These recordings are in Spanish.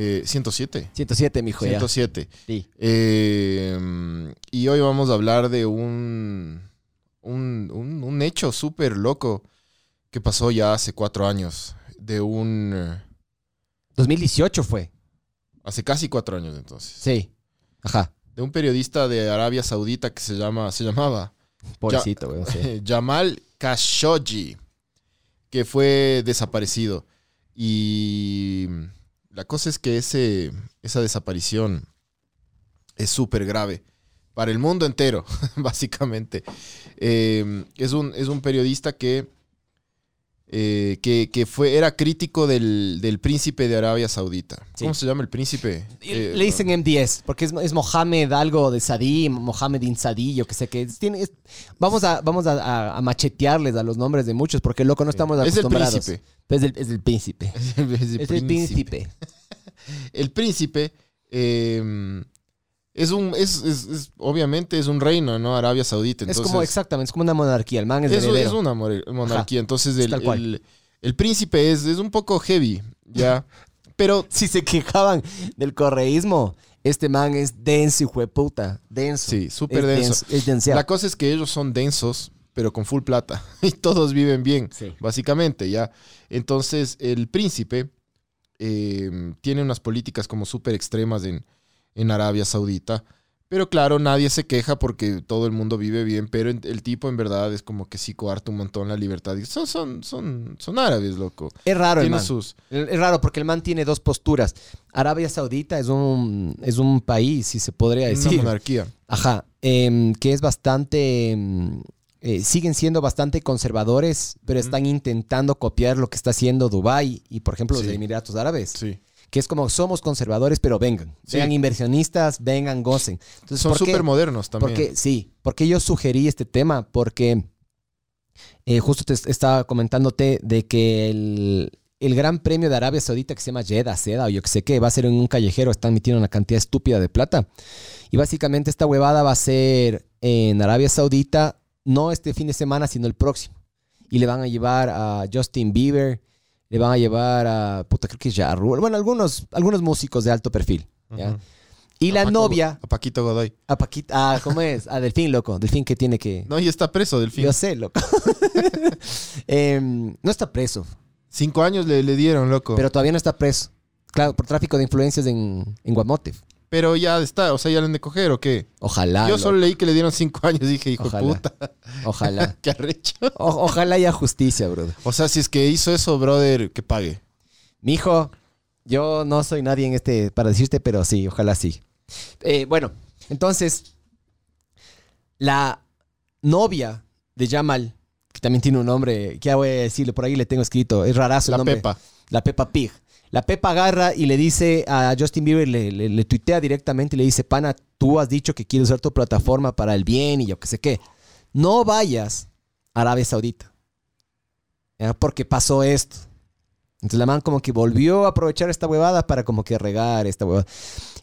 Eh, 107. 107, mijo, ya. 107. Sí. Eh, y hoy vamos a hablar de un, un, un- un hecho súper loco que pasó ya hace cuatro años. De un... eh, 2018 fue. Hace casi cuatro años entonces. Sí. Ajá. De un periodista de Arabia Saudita que se, llama, se llamaba Pobrecito, güey. sí. Jamal Khashoggi, que fue desaparecido. Y la cosa es que ese, esa desaparición es súper grave para el mundo entero, básicamente. Eh, es, un, es un periodista que, eh, que, que fue, era crítico del, del príncipe de Arabia Saudita. Sí. ¿Cómo se llama el príncipe? Eh, Le dicen M10, porque es, es Mohamed algo de Sadí, Mohamed bin Sadí, yo que sé que es- tiene, es- vamos a, vamos a, a- a machetearles a los nombres de muchos, porque loco, no estamos es el acostumbrados. príncipe. Es el, es el príncipe. Es el, es el Es el príncipe. el príncipe eh, es un es, es- es- obviamente es un reino no Arabia Saudita es entonces como, exactamente, es como una monarquía. El man es, es, heredero. es una monarquía entonces es el, el- el príncipe es, es un poco heavy ya pero Si se quejaban del correísmo, este man es denso, hijo de puta. Denso. sí súper Es denso Es denseado. la cosa es que ellos son densos pero con full plata y todos viven bien Sí. básicamente ya entonces el príncipe eh, tiene unas políticas como súper extremas en, en Arabia Saudita. Pero claro, nadie se queja porque todo el mundo vive bien, pero el tipo en verdad es como que sí coarta un montón la libertad. Son, son, son, son árabes, loco. Es raro, el Tiene man. sus... Es raro porque el man tiene dos posturas. Arabia Saudita es un, es un país, si se podría Una decir. monarquía. Ajá. em, que es bastante. em, eh, siguen siendo bastante conservadores, pero están intentando copiar lo que está haciendo Dubái y, por ejemplo, los. Emiratos Árabes. Sí. Que es como somos conservadores, pero vengan. Sí. Vengan inversionistas, vengan, gocen. Entonces, Son súper modernos también. Porque, sí, porque yo sugerí este tema, porque eh, justo te estaba comentándote de que el, el gran premio de Arabia Saudita que se llama Jeddah, Seda, o yo que sé qué, va a ser en un callejero, están metiendo una cantidad estúpida de plata. Y básicamente esta huevada va a ser en Arabia Saudita, no este fin de semana, sino el próximo. Y le van a llevar a Justin Bieber, le van a llevar a, puta, creo que es Ja Rule, bueno, algunos, algunos músicos de alto perfil. Y A la Paco- novia, A Paquito Godoy. a Paquita, ah, ¿cómo es? A Delfín, loco. Delfín que tiene que. No, y está preso del fin. Yo sé, loco. Em, no está preso, Cinco años le, le dieron, loco. Pero, pero todavía no está preso. Claro, por tráfico de influencias en, en Guamote. Ya está, o sea, ya le han de coger o qué. Ojalá. Yo loco. solo leí que le dieron cinco años y dije, hijo Ojalá. de puta, Ojalá. qué arrecho. O- ojalá haya justicia, brother. O sea, si es que hizo eso, brother, que pague. Mijo, yo no soy nadie en este para decirte, pero sí, ojalá sí. Eh, bueno, entonces, la novia de Jamal, que también tiene un nombre, que voy a decirle, por ahí le tengo escrito, es rarazo el La nombre. Pepa. La Peppa Pig. La Pepa agarra y le dice a Justin Bieber, le, tuitea directamente y le dice, pana, tú has dicho que quieres usar tu plataforma para el bien y yo qué sé qué. No vayas a Arabia Saudita. Porque pasó esto. Entonces la man como que volvió a aprovechar esta huevada para como que regar esta huevada.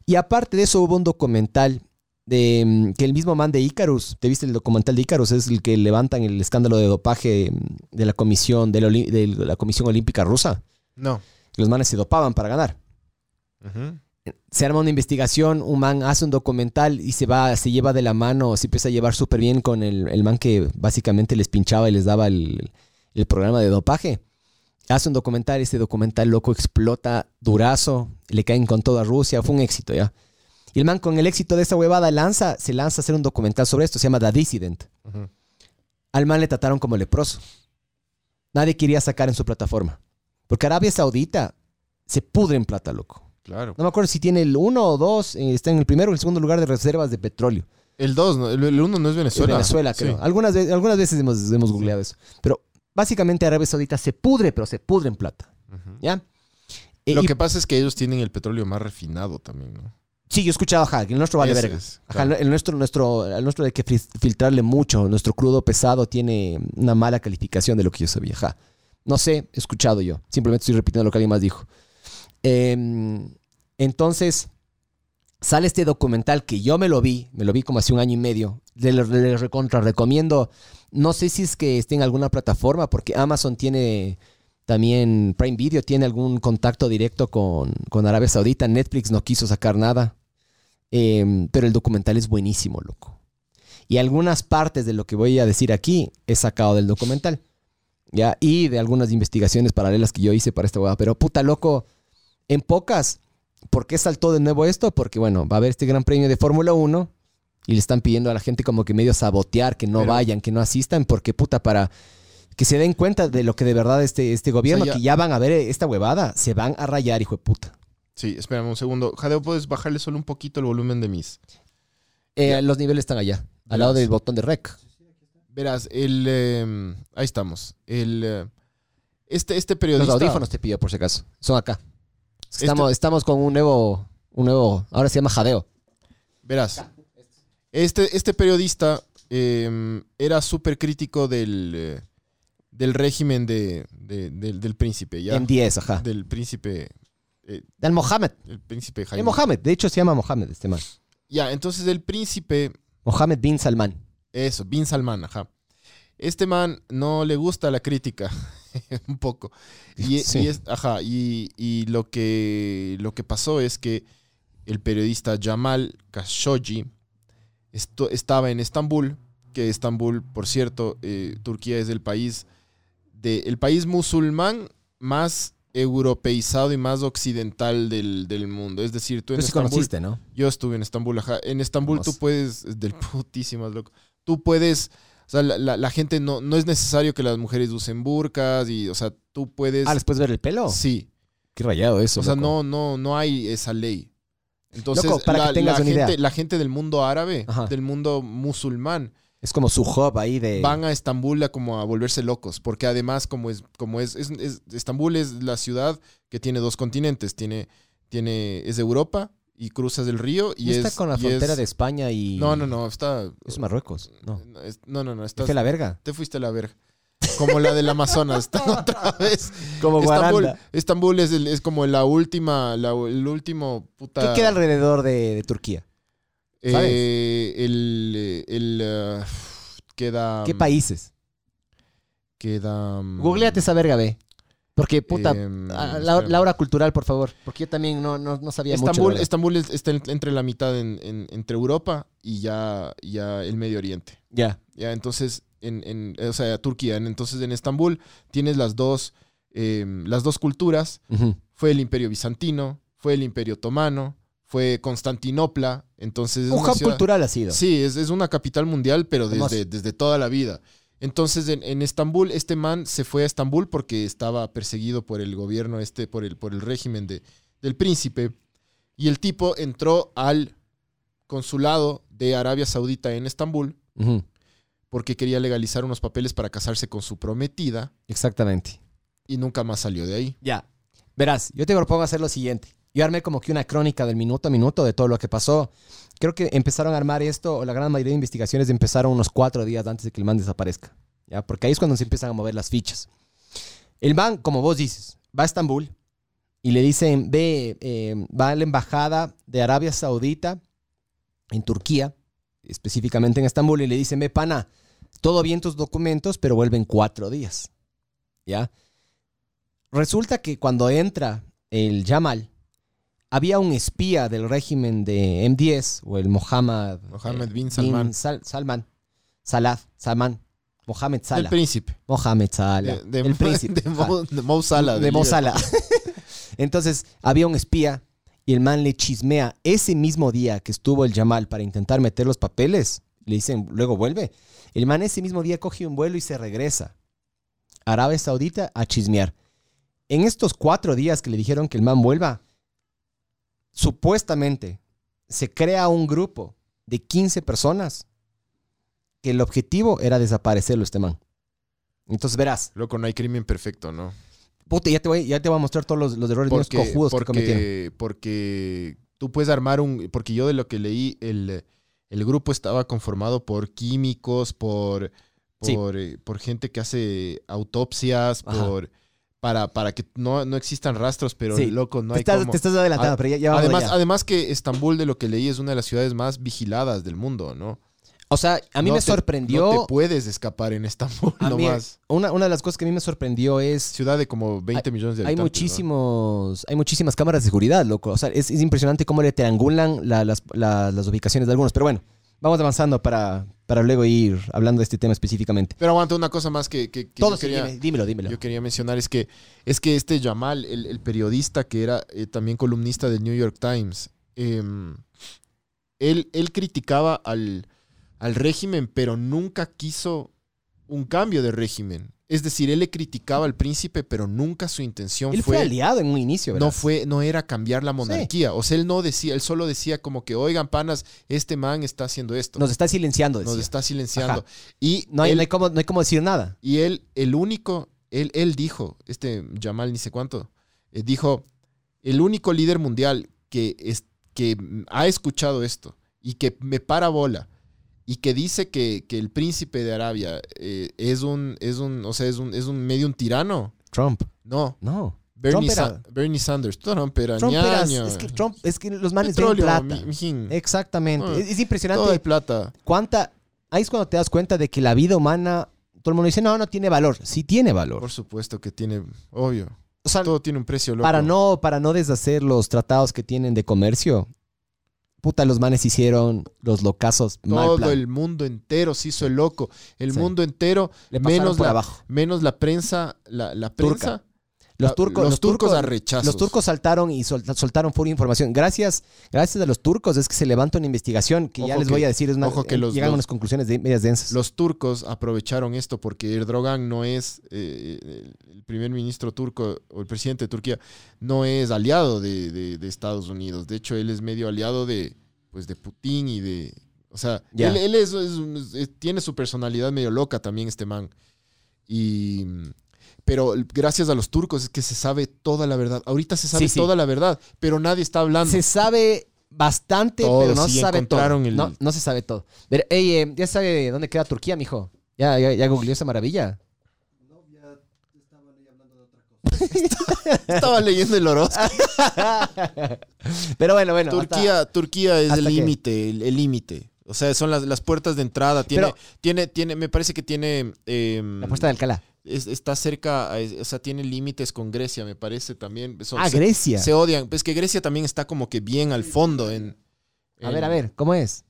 Y aparte de eso hubo un documental de mm, que el mismo man de Icarus, ¿te viste el documental de Icarus? Es el que levantan el escándalo de dopaje mm, de la comisión, de la comisión olímpica rusa. No. Los manes se dopaban para ganar. Se arma una investigación, un man hace un documental y se va, se lleva de la mano, se empieza a llevar súper bien con el, el man que básicamente les pinchaba y les daba el, el programa de dopaje. Hace un documental, ese documental loco explota durazo, le caen con toda Rusia, fue un éxito ya. Y el man con el éxito de esa huevada lanza, se lanza a hacer un documental sobre esto, se llama The Dissident. Al man le trataron como leproso. Nadie quería sacar en su plataforma. Porque Arabia Saudita se pudre en plata, loco. Claro. No me acuerdo si tiene el uno o dos, eh, está en el primero o el segundo lugar de reservas de petróleo. El 2, el, el 1 no es En Venezuela. Venezuela, Sí. creo. Algunas, algunas veces hemos, hemos googleado eso. Pero básicamente Arabia Saudita se pudre, pero se pudre en plata. ¿Ya? Eh, Lo y- que pasa es que ellos tienen el petróleo más refinado también, ¿no? Sí, yo he escuchado, ajá, el nuestro vale Ese verga. es, Ajá, el nuestro, nuestro, el nuestro hay que fil- filtrarle mucho. Nuestro crudo pesado tiene una mala calificación de lo que yo sabía. Ajá. No sé, he escuchado yo. Simplemente estoy repitiendo lo que alguien más dijo. Em, entonces, sale este documental que yo me lo vi, me lo vi como hace un año y medio. Le, recontra recomiendo. No sé si es que esté en alguna plataforma, porque Amazon tiene también Prime Video, tiene algún contacto directo con, con Arabia Saudita. Netflix no quiso sacar nada. Em, pero el documental es buenísimo, loco. Y algunas partes de lo que voy a decir aquí he sacado del documental. ¿Ya? Y de algunas investigaciones paralelas que yo hice para esta hueá. Pero puta, loco, en pocas. ¿Por qué saltó de nuevo esto? Porque, bueno, va a haber este gran premio de Fórmula 1 y le están pidiendo a la gente como que medio sabotear, que no Pero- vayan, que no asistan, porque, puta, para que se den cuenta de lo que de verdad este, este gobierno, ya- que ya van a ver esta huevada, se van a rayar, hijo de puta. Sí, espérame un segundo. Jadeo, ¿puedes bajarle solo un poquito el volumen de mis? Eh, los niveles están allá, al lado del botón de rec. Verás, el... eh, ahí estamos. El... eh, este, este Los periodista... audífonos te pido, por si acaso. Son acá. Este- Estamos, estamos con un nuevo, un nuevo, ahora se llama jadeo. Verás, este, este periodista eh, era súper crítico del, eh, del régimen de, de- del, del príncipe, ¿ya? M10, ajá. Del príncipe, Del Mohammed. el príncipe El Jaime. Mohammed, de hecho se llama Mohammed este man. Ya, entonces el príncipe, Mohammed bin Salman. Eso, Bin Salman, ajá. Este man no le gusta la crítica, un poco. Y, Sí. y es- ajá, y, y lo, que, lo que pasó es que el periodista Jamal Khashoggi esto- estaba en Estambul, que Estambul, por cierto, eh, Turquía es el país, de, el país musulmán más europeizado y más occidental del, del mundo. Es decir, tú en Tú sí Estambul... conociste, ¿no? Yo estuve en Estambul, ajá. En Estambul tú puedes, es del putísimas, loco. Tú puedes, o sea, la, la- la gente no, no es necesario que las mujeres usen burkas y, o sea, tú puedes... Ah, ¿les puedes ver el pelo? Sí. Qué rayado eso, O sea, loco. no, no, no hay esa ley. Entonces, Loco, para la, que tengas la una idea. gente, la gente del mundo árabe, Ajá. del mundo musulmán, Es como su hub ahí de... van a Estambul a como a volverse locos, porque además como es como es, es- es- Estambul es la ciudad que tiene dos continentes, tiene tiene es de Europa y cruzas el río y ¿No es está con la frontera es- de España y... No, no, no, está Es Marruecos. No. no, es- no, no, no, ¿Te estás- fue la verga? te fuiste a la verga. Como la del Amazonas, otra vez. Como Estambul. Estambul es, el- es como la última, la- el último puta. ¿Qué queda alrededor de, de Turquía? sabes? Eh, el, eh, el, eh, queda. ¿Qué países? Queda. mm, Googleate esa verga, ve. Porque, puta, em, ah, la, espérame. la hora cultural, por favor. Porque yo también no, no, no sabía mucho. Estambul, la verdad. Estambul es- está en- entre la mitad en- en- entre Europa y ya, ya el Medio Oriente. Ya. Ya, entonces, en, en- o sea, Turquía. en- Entonces, en Estambul tienes las dos, em, las dos culturas. Ujú. Fue el Imperio Bizantino, fue el Imperio Otomano, fue Constantinopla. Entonces, es Un hub ciudad- cultural ha sido. Sí, es, es una capital mundial, pero desde, desde toda la vida. Entonces, en, en Estambul, este man se fue a Estambul porque estaba perseguido por el gobierno, este, por el, por el régimen de, del príncipe. Y el tipo entró al consulado de Arabia Saudita en Estambul porque quería legalizar unos papeles para casarse con su prometida Exactamente. y nunca más salió de ahí. Ya. Verás, yo te propongo hacer lo siguiente. Yo armé como que una crónica del minuto a minuto de todo lo que pasó. Creo que empezaron a armar esto, o la gran mayoría de investigaciones empezaron unos cuatro días antes de que el man desaparezca. ¿ya? Porque ahí es cuando se empiezan a mover las fichas. El man, como vos dices, va a Estambul y le dicen, ve, eh, va a la embajada de Arabia Saudita en Turquía, específicamente en Estambul, y le dicen, ve, pana, todo bien tus documentos, pero vuelven cuatro días. ¿Ya? Resulta que cuando entra el Yamal, había un espía del régimen de M10, o el Mohammed, Mohammed eh, bin Salman. Sal- Salman. Salad, Salman. Mohammed El Salah. príncipe. Mohammed Salah. De, de, el príncipe. De. Mo, de Mo Salah, de Mo. Salah. Entonces, había un espía y el man le chismea ese mismo día que estuvo el Yamal para intentar meter los papeles. Le dicen, luego vuelve. El man ese mismo día coge un vuelo y se regresa a Arabia Saudita a chismear. En estos cuatro días que le dijeron que el man vuelva, supuestamente se crea un grupo de 15 personas que el objetivo era desaparecerlo este man. Entonces verás, Loco, no hay crimen perfecto, ¿no? puta, ya te voy, ya te voy a mostrar todos los, los errores míos Porque, cojudos que cometieron. porque, tú puedes armar un, porque yo de lo que leí, el, el grupo estaba conformado por químicos, por, por, eh, por gente que hace autopsias, Ajá. por, para, para que no, no existan rastros, pero Sí. loco, no te, hay estás, cómo. te estás adelantando, A- pero ya, ya vamos Además, allá. además que Estambul, de lo que leí, es una de las ciudades más vigiladas del mundo, ¿no? O sea, a mí No me te- sorprendió. No te puedes escapar en Estambul a mí- nomás. una, una de las cosas que a mí me sorprendió es. Ciudad de como 20 millones de Hay habitantes. ¿no? muchísimos, hay muchísimas cámaras de seguridad, loco. O sea, es, es impresionante cómo le triangulan la- las, la- las ubicaciones de algunos. Pero bueno, vamos avanzando para, para luego ir hablando de este tema específicamente. Pero aguanta una cosa más que, que- que Todo yo, sí, quería, dime- dímelo, dímelo. yo quería mencionar es que es que este Jamal, el, el periodista que era eh, también columnista del New York Times, em, él, él criticaba al, al régimen, pero nunca quiso un cambio de régimen. Es decir, él le criticaba al príncipe, pero nunca su intención Él fue, fue aliado en un inicio, ¿verdad? no fue no era cambiar la monarquía o sea él no decía él solo decía como que oigan panas este man está haciendo esto Nos está silenciando, nos decía. está silenciando Ajá. y No hay, él, no, hay cómo, no hay cómo decir nada. y él el único él él dijo este Jamal ni sé cuánto eh, dijo el único líder mundial que es que ha escuchado esto y que me para bola y que dice que, que el príncipe de Arabia eh, es un es un o sea es un es un medio un tirano Trump. no No. Bernie, Trump era- Sa- Bernie Sanders Trump era Trump era- es que Trump, es que los manes ven Petróleo, plata. mi- mijín. Exactamente. No, es, es Todo impresionante hay plata. cuánta. Ahí es cuando te das cuenta de que la vida humana, todo el mundo dice, no, no tiene valor. Sí tiene valor. Por supuesto que tiene, obvio. O sea, Todo tiene un precio loco. para no, para no deshacer los tratados que tienen de comercio, puta, los manes hicieron los locazos mal Todo plan. el mundo entero se hizo el loco. El Sí. mundo entero, Le pasaron menos por la, abajo. menos la prensa, la, la prensa. Los la- turcos, los, turcos, a rechazos. Los turcos saltaron y sol- soltaron full información. Gracias, gracias a los turcos es que se levanta una investigación que ya les que- voy a decir, es una, ojo que los- llegan a los- unas conclusiones de, medias densas. Los turcos aprovecharon esto porque Erdogan no es, eh, el- el primer ministro turco o el presidente de Turquía, no es aliado de, de- de Estados Unidos. De hecho, él es medio aliado de, pues, de Putin y de... O sea, él, él es- es un- es- tiene su personalidad medio loca también este man. Y... Pero gracias a los turcos es que se sabe toda la verdad. Ahorita se sabe Sí, sí. toda la verdad, pero nadie está hablando. Se sabe bastante, Todo, pero no sí, se sabe todo. el- No, no se sabe todo. Pero, eh, ya sabe dónde queda Turquía, mijo. Ya, ya, ya googleó esa maravilla. Estaba leyendo el horóscopo. Pero bueno, bueno. Turquía, Turquía es el límite, el límite. O sea, son las, las puertas de entrada. Tiene, Pero- tiene, tiene, me parece que tiene. eh, hasta la puerta de Alcalá. Es- está cerca, o sea, tiene límites con Grecia, me parece también. Son- Ah, se, Grecia. se odian. Pues que Grecia también está como que bien al fondo. En, A ver, a ver, ¿cómo es?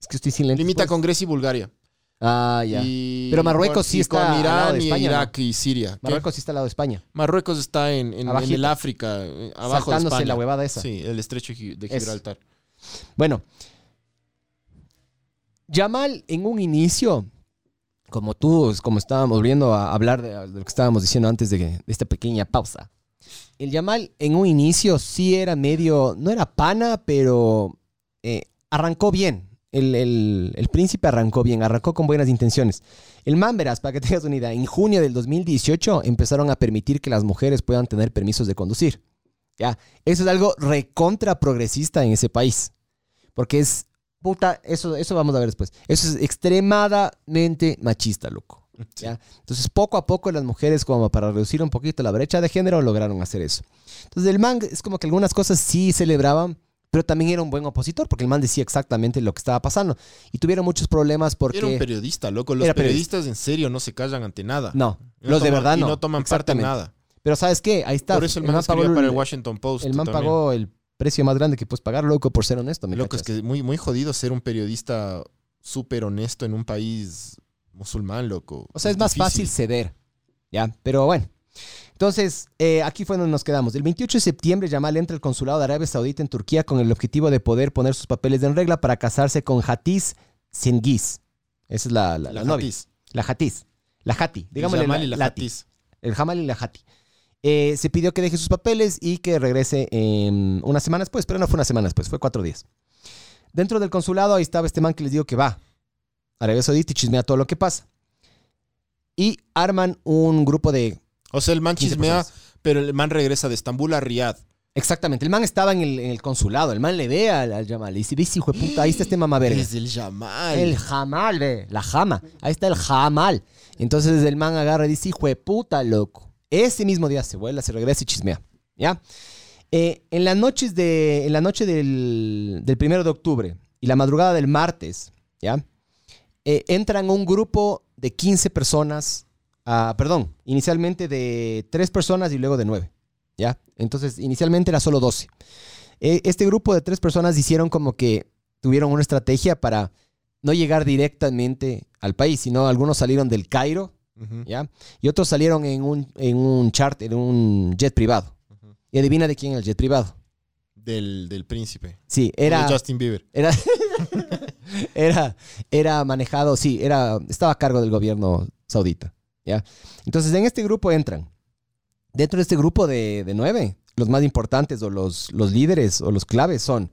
Es que estoy sin lentes. Limita pues. con Grecia y Bulgaria. Ah, ya. Y Pero Marruecos con- sí y está con al lado de y España, Irak y Siria. ¿Qué? Marruecos sí está al lado de España. Marruecos está en, en- el África, eh, abajo de Saltándose España. la huevada esa. Sí, el estrecho de. Gibraltar. Bueno, Yamal en un inicio, como tú, como estábamos viendo a hablar de, lo que estábamos diciendo antes de, esta pequeña pausa, el Yamal en un inicio sí era medio, no era pana, pero eh, arrancó bien. El, el- el príncipe arrancó bien, arrancó con buenas intenciones. El man, verás, para que tengas una idea, en junio del 2018 empezaron a permitir que las mujeres puedan tener permisos de conducir. Ya, eso es algo recontra progresista en ese país. Porque es, puta, eso, eso vamos a ver después. Eso es extremadamente machista, loco. ¿ya? Entonces, poco a poco las mujeres, como para reducir un poquito la brecha de género, lograron hacer eso. Entonces, el man es como que algunas cosas sí celebraban, pero también era un buen opositor, porque el man decía exactamente lo que estaba pasando. Y tuvieron muchos problemas porque... Era un periodista, loco. Los periodista. periodistas en serio no se callan ante nada. no, no los de verdad y no. no toman parte en nada. Pero ¿sabes qué? Ahí está. Por eso el man pagó escribía para el el- Washington Post. El man también. pagó el precio más grande que puedes pagar, loco, por ser honesto. ¿me Loco, es que muy, muy jodido ser un periodista súper honesto en un país musulmán, loco. O sea, es más difícil. fácil ceder. Ya, pero bueno. Entonces, eh, aquí fue donde nos quedamos. El 28 de septiembre, Yamal entra al consulado de Arabia Saudita en Turquía con el objetivo de poder poner sus papeles en regla para casarse con Hatice Cengiz. Esa es la, la, La la novia. Hatiz. La Hatiz. La Hati. El Digámosle Yamal la, y la. Hatiz. El Jamal y la Hati. Eh, se pidió que deje sus papeles y que regrese en unas semanas después, pero no fue una semana después, fue cuatro días. Dentro del consulado ahí estaba este man que les digo que va a Arabia Saudita y chismea todo lo que pasa. Y arman un grupo de O sea, el man 15 chismea, personas. pero el man regresa de Estambul a Riyadh. Exactamente. El man estaba en el, en el consulado. El man le ve al, al Yamal. Y dice, dice, hijo de puta, ahí está este mamá verga. Es el Yamal. El jamal, ve. La jama. Ahí está el jamal. Entonces el man agarra y dice, hijo de puta, loco. Ese mismo día se vuela, se regresa y chismea. ¿Ya? Eh, en las noches de. En la noche del, del primero de octubre y la madrugada del martes, ¿ya? Eh, entran un grupo de 15 personas. ah, perdón, inicialmente de 3 personas y luego de 9. ¿Ya? Entonces, inicialmente era solo 12. Eh, este grupo de 3 personas hicieron como que tuvieron una estrategia para no llegar directamente al país, sino algunos salieron del Cairo, ¿ya? Y otros salieron en un, en un charter, en un jet privado. Y adivina de quién era el jet privado. Del, del príncipe. Sí, De era, Justin Bieber. era, era, era manejado, sí, era, estaba a cargo del gobierno saudita, ¿ya? Entonces, en este grupo entran, dentro de este grupo de, de nueve, los más importantes o los, los líderes o los claves son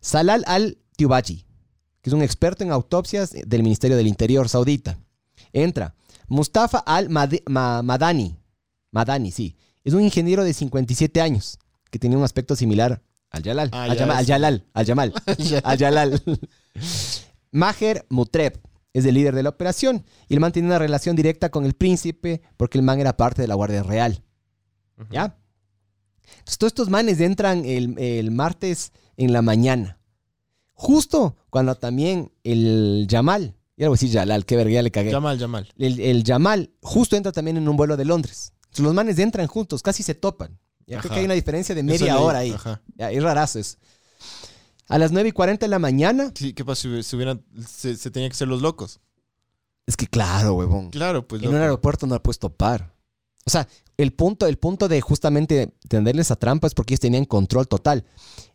Salal al-Tiubaji, que es un experto en autopsias del Ministerio del Interior saudita. Entra Mustafa al-Madani, Madani, sí, es un ingeniero de 57 años que tenía un aspecto similar al Yalal, Ah, al, Yama- al. Yalal, al Yamal, al Yalal. Maher Mutreb es el líder de la operación y el man tiene una relación directa con el príncipe porque el man era parte de la Guardia Real. ¿Ya? Entonces, todos estos manes entran el, el martes en la mañana. Justo cuando también el Yamal, ya le voy a decir Yalal, qué verga, ya le cagué. Yamal, Yamal. El, el Yamal justo entra también en un vuelo de Londres. Entonces, los manes entran juntos, casi se topan. Ya creo que hay una diferencia de media hora ahí. Ajá. Ya, es rarazo eso. A las 9 y 40 de la mañana. Sí, ¿qué pasa si hubi- si hubieran... Se, se tenía que ser los locos. Es que claro, huevón. Claro, pues en un aeropuerto no la puedes topar. O sea, el punto, el punto de justamente tenderles a trampa es porque ellos tenían control total.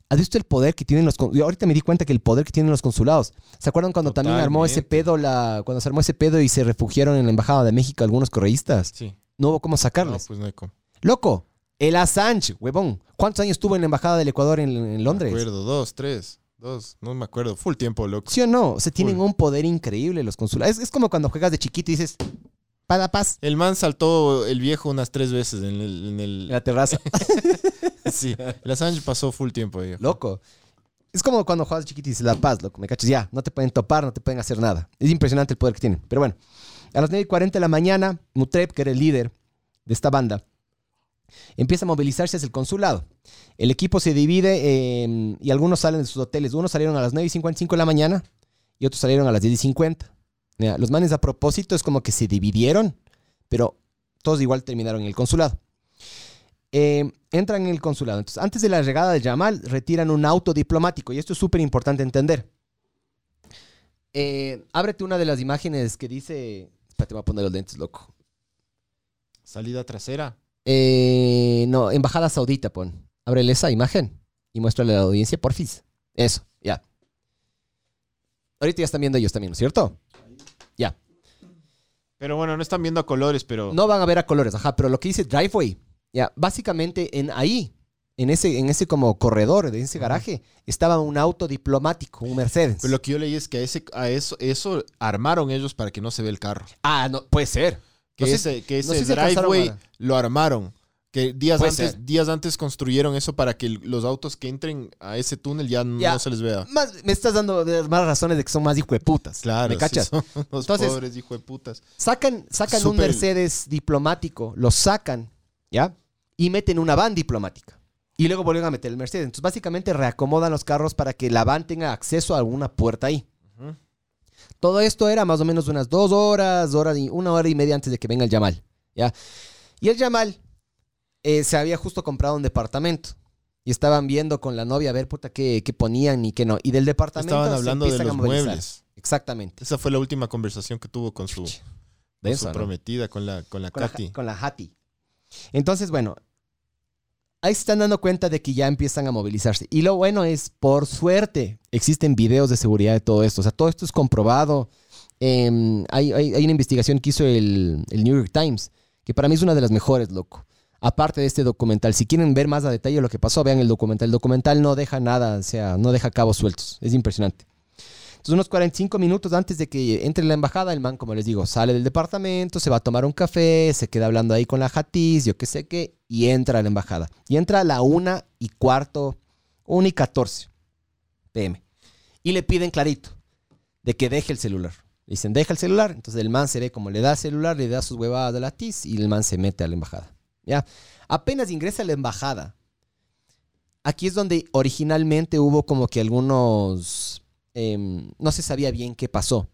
¿Has visto el poder que tienen los con- Yo ahorita me di cuenta que el poder que tienen los consulados. ¿Se acuerdan cuando también armó ese pedo la cuando se armó ese pedo y se refugiaron en la embajada de México algunos correístas? Sí. No hubo cómo No, sacarles. pues no hay cómo. Loco, el Assange, huevón. ¿Cuántos años estuvo en la embajada del Ecuador en, en Me Londres? acuerdo, dos, tres, dos, no me acuerdo. Full tiempo, loco. ¿Sí o no? O sea, tienen Full. un poder increíble los consulados. Es, es como cuando juegas de chiquito y dices, para paz, El man saltó el viejo unas tres veces en el... en el- en la terraza. sí, el Assange pasó full tiempo ahí. Loco. Es como cuando juegas de chiquito y dices, la paz, loco, me cachas, ya, no te pueden topar, no te pueden hacer nada. Es impresionante el poder que tienen. Pero bueno, a las 9 y 40 de la mañana, Mutreb, que era el líder de esta banda, empieza a movilizarse hacia el consulado. El equipo se divide eh, y algunos salen de sus hoteles. Unos salieron a las 9 y 55 de la mañana y otros salieron a las 10 y 50. Mira, los manes a propósito es como que se dividieron, pero todos igual terminaron en el consulado. Eh, entran en el consulado. Entonces, antes de la llegada de Yamal, retiran un auto diplomático. Y esto es súper importante entender. Eh, ábrete una de las imágenes que dice. Espérate, voy a poner los lentes, loco. Salida trasera. Eh, no, Embajada Saudita, pon. Ábrele esa imagen y muéstrale a la audiencia, porfis. Eso, ya. Ahorita ya están viendo ellos también, ¿no es cierto? Ya. Pero bueno, no están viendo a colores, pero... No van a ver a colores, ajá, pero lo que dice driveway, ya, básicamente en ahí, en ese, en ese como corredor de ese garaje, estaba un auto diplomático, un Mercedes. Pero lo que yo leí es que a, ese, a eso, eso armaron ellos para que no se vea el carro. Ah, no, puede ser. Que No sé- ese, que no ese sé si driveway lo armaron. Que días Puede antes, ser. días antes construyeron eso para que los autos que entren a ese túnel ya, Ya. no se les vea. Más, me estás dando más razones de que son más hijo de putas. Claro, ¿Me sí cachas? son los Entonces- pobres hijo de putas. Sacan, sacan un Súper- Mercedes diplomático, lo sacan, ¿ya? Y meten una van diplomática. Y luego vuelven a meter el Mercedes. Entonces, básicamente reacomodan los carros para que la van tenga acceso a alguna puerta ahí. Ujú. Todo esto era más o menos unas dos horas, y, una hora y media antes de que venga el Yamal, ¿ya? Y el Yamal eh, se había justo comprado un departamento. Y estaban viendo con la novia a ver, puta, qué, qué ponían y qué no. Y del departamento Estaban se hablando de empiezan a los movilizar. muebles. Exactamente. Esa fue la última conversación que tuvo con su, con Denso, su ¿no? prometida, con la, con la con la, Katy. con la Hati. Entonces, bueno, ahí se están dando cuenta de que ya empiezan a movilizarse. Y lo bueno es, por suerte, existen videos de seguridad de todo esto. O sea, todo esto es comprobado. Em, hay, hay- hay una investigación que hizo el, el New York Times, que para mí es una de las mejores, loco. Aparte de este documental, si quieren ver más a detalle lo que pasó, vean el documental. El documental no deja nada, o sea, no deja cabos sueltos. Es impresionante. Entonces, unos 45 minutos antes de que entre en la embajada, el man, como les digo, sale del departamento, se va a tomar un café, se queda hablando ahí con la Jatiz, yo qué sé qué, y entra a la embajada. Y entra a la una y cuarto, una y 14 pm. Y le piden clarito de que deje el celular. Le dicen, deja el celular. Entonces el man se ve como le da el celular, le da sus huevadas de la TIS y el man se mete a la embajada. ¿Ya? Apenas ingresa a la embajada. Aquí es donde originalmente hubo como que algunos... em, no se sabía bien qué pasó.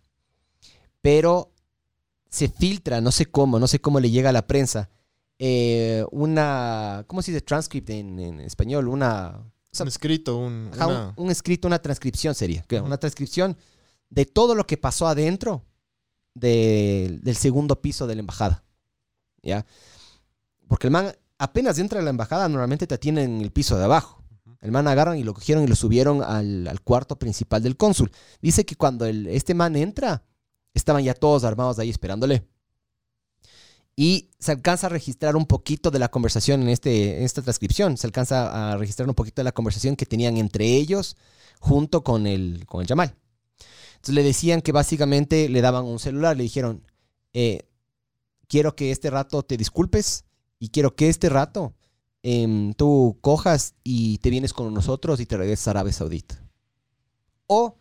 Pero se filtra, no sé cómo, no sé cómo le llega a la prensa, eh, una... ¿Cómo se dice transcript en, en español? Una... o sea, un escrito, un, una- un, escrito, una transcripción sería. Una transcripción de todo lo que pasó adentro de- del segundo piso de la embajada. ¿Ya? Porque el man apenas entra a la embajada, normalmente te atienden en el piso de abajo. El man agarran y lo cogieron y lo subieron al, al cuarto principal del cónsul. Dice que cuando el- este man entra, estaban ya todos armados ahí esperándole. Y se alcanza a registrar un poquito de la conversación en, este, en esta transcripción. Se alcanza a registrar un poquito de la conversación que tenían entre ellos junto con el, con el Yamal. Entonces le decían que básicamente le daban un celular. Le dijeron, eh, quiero que este rato te disculpes y quiero que este rato em, tú cojas y te vienes con nosotros y te regresas a Arabia Saudita. O,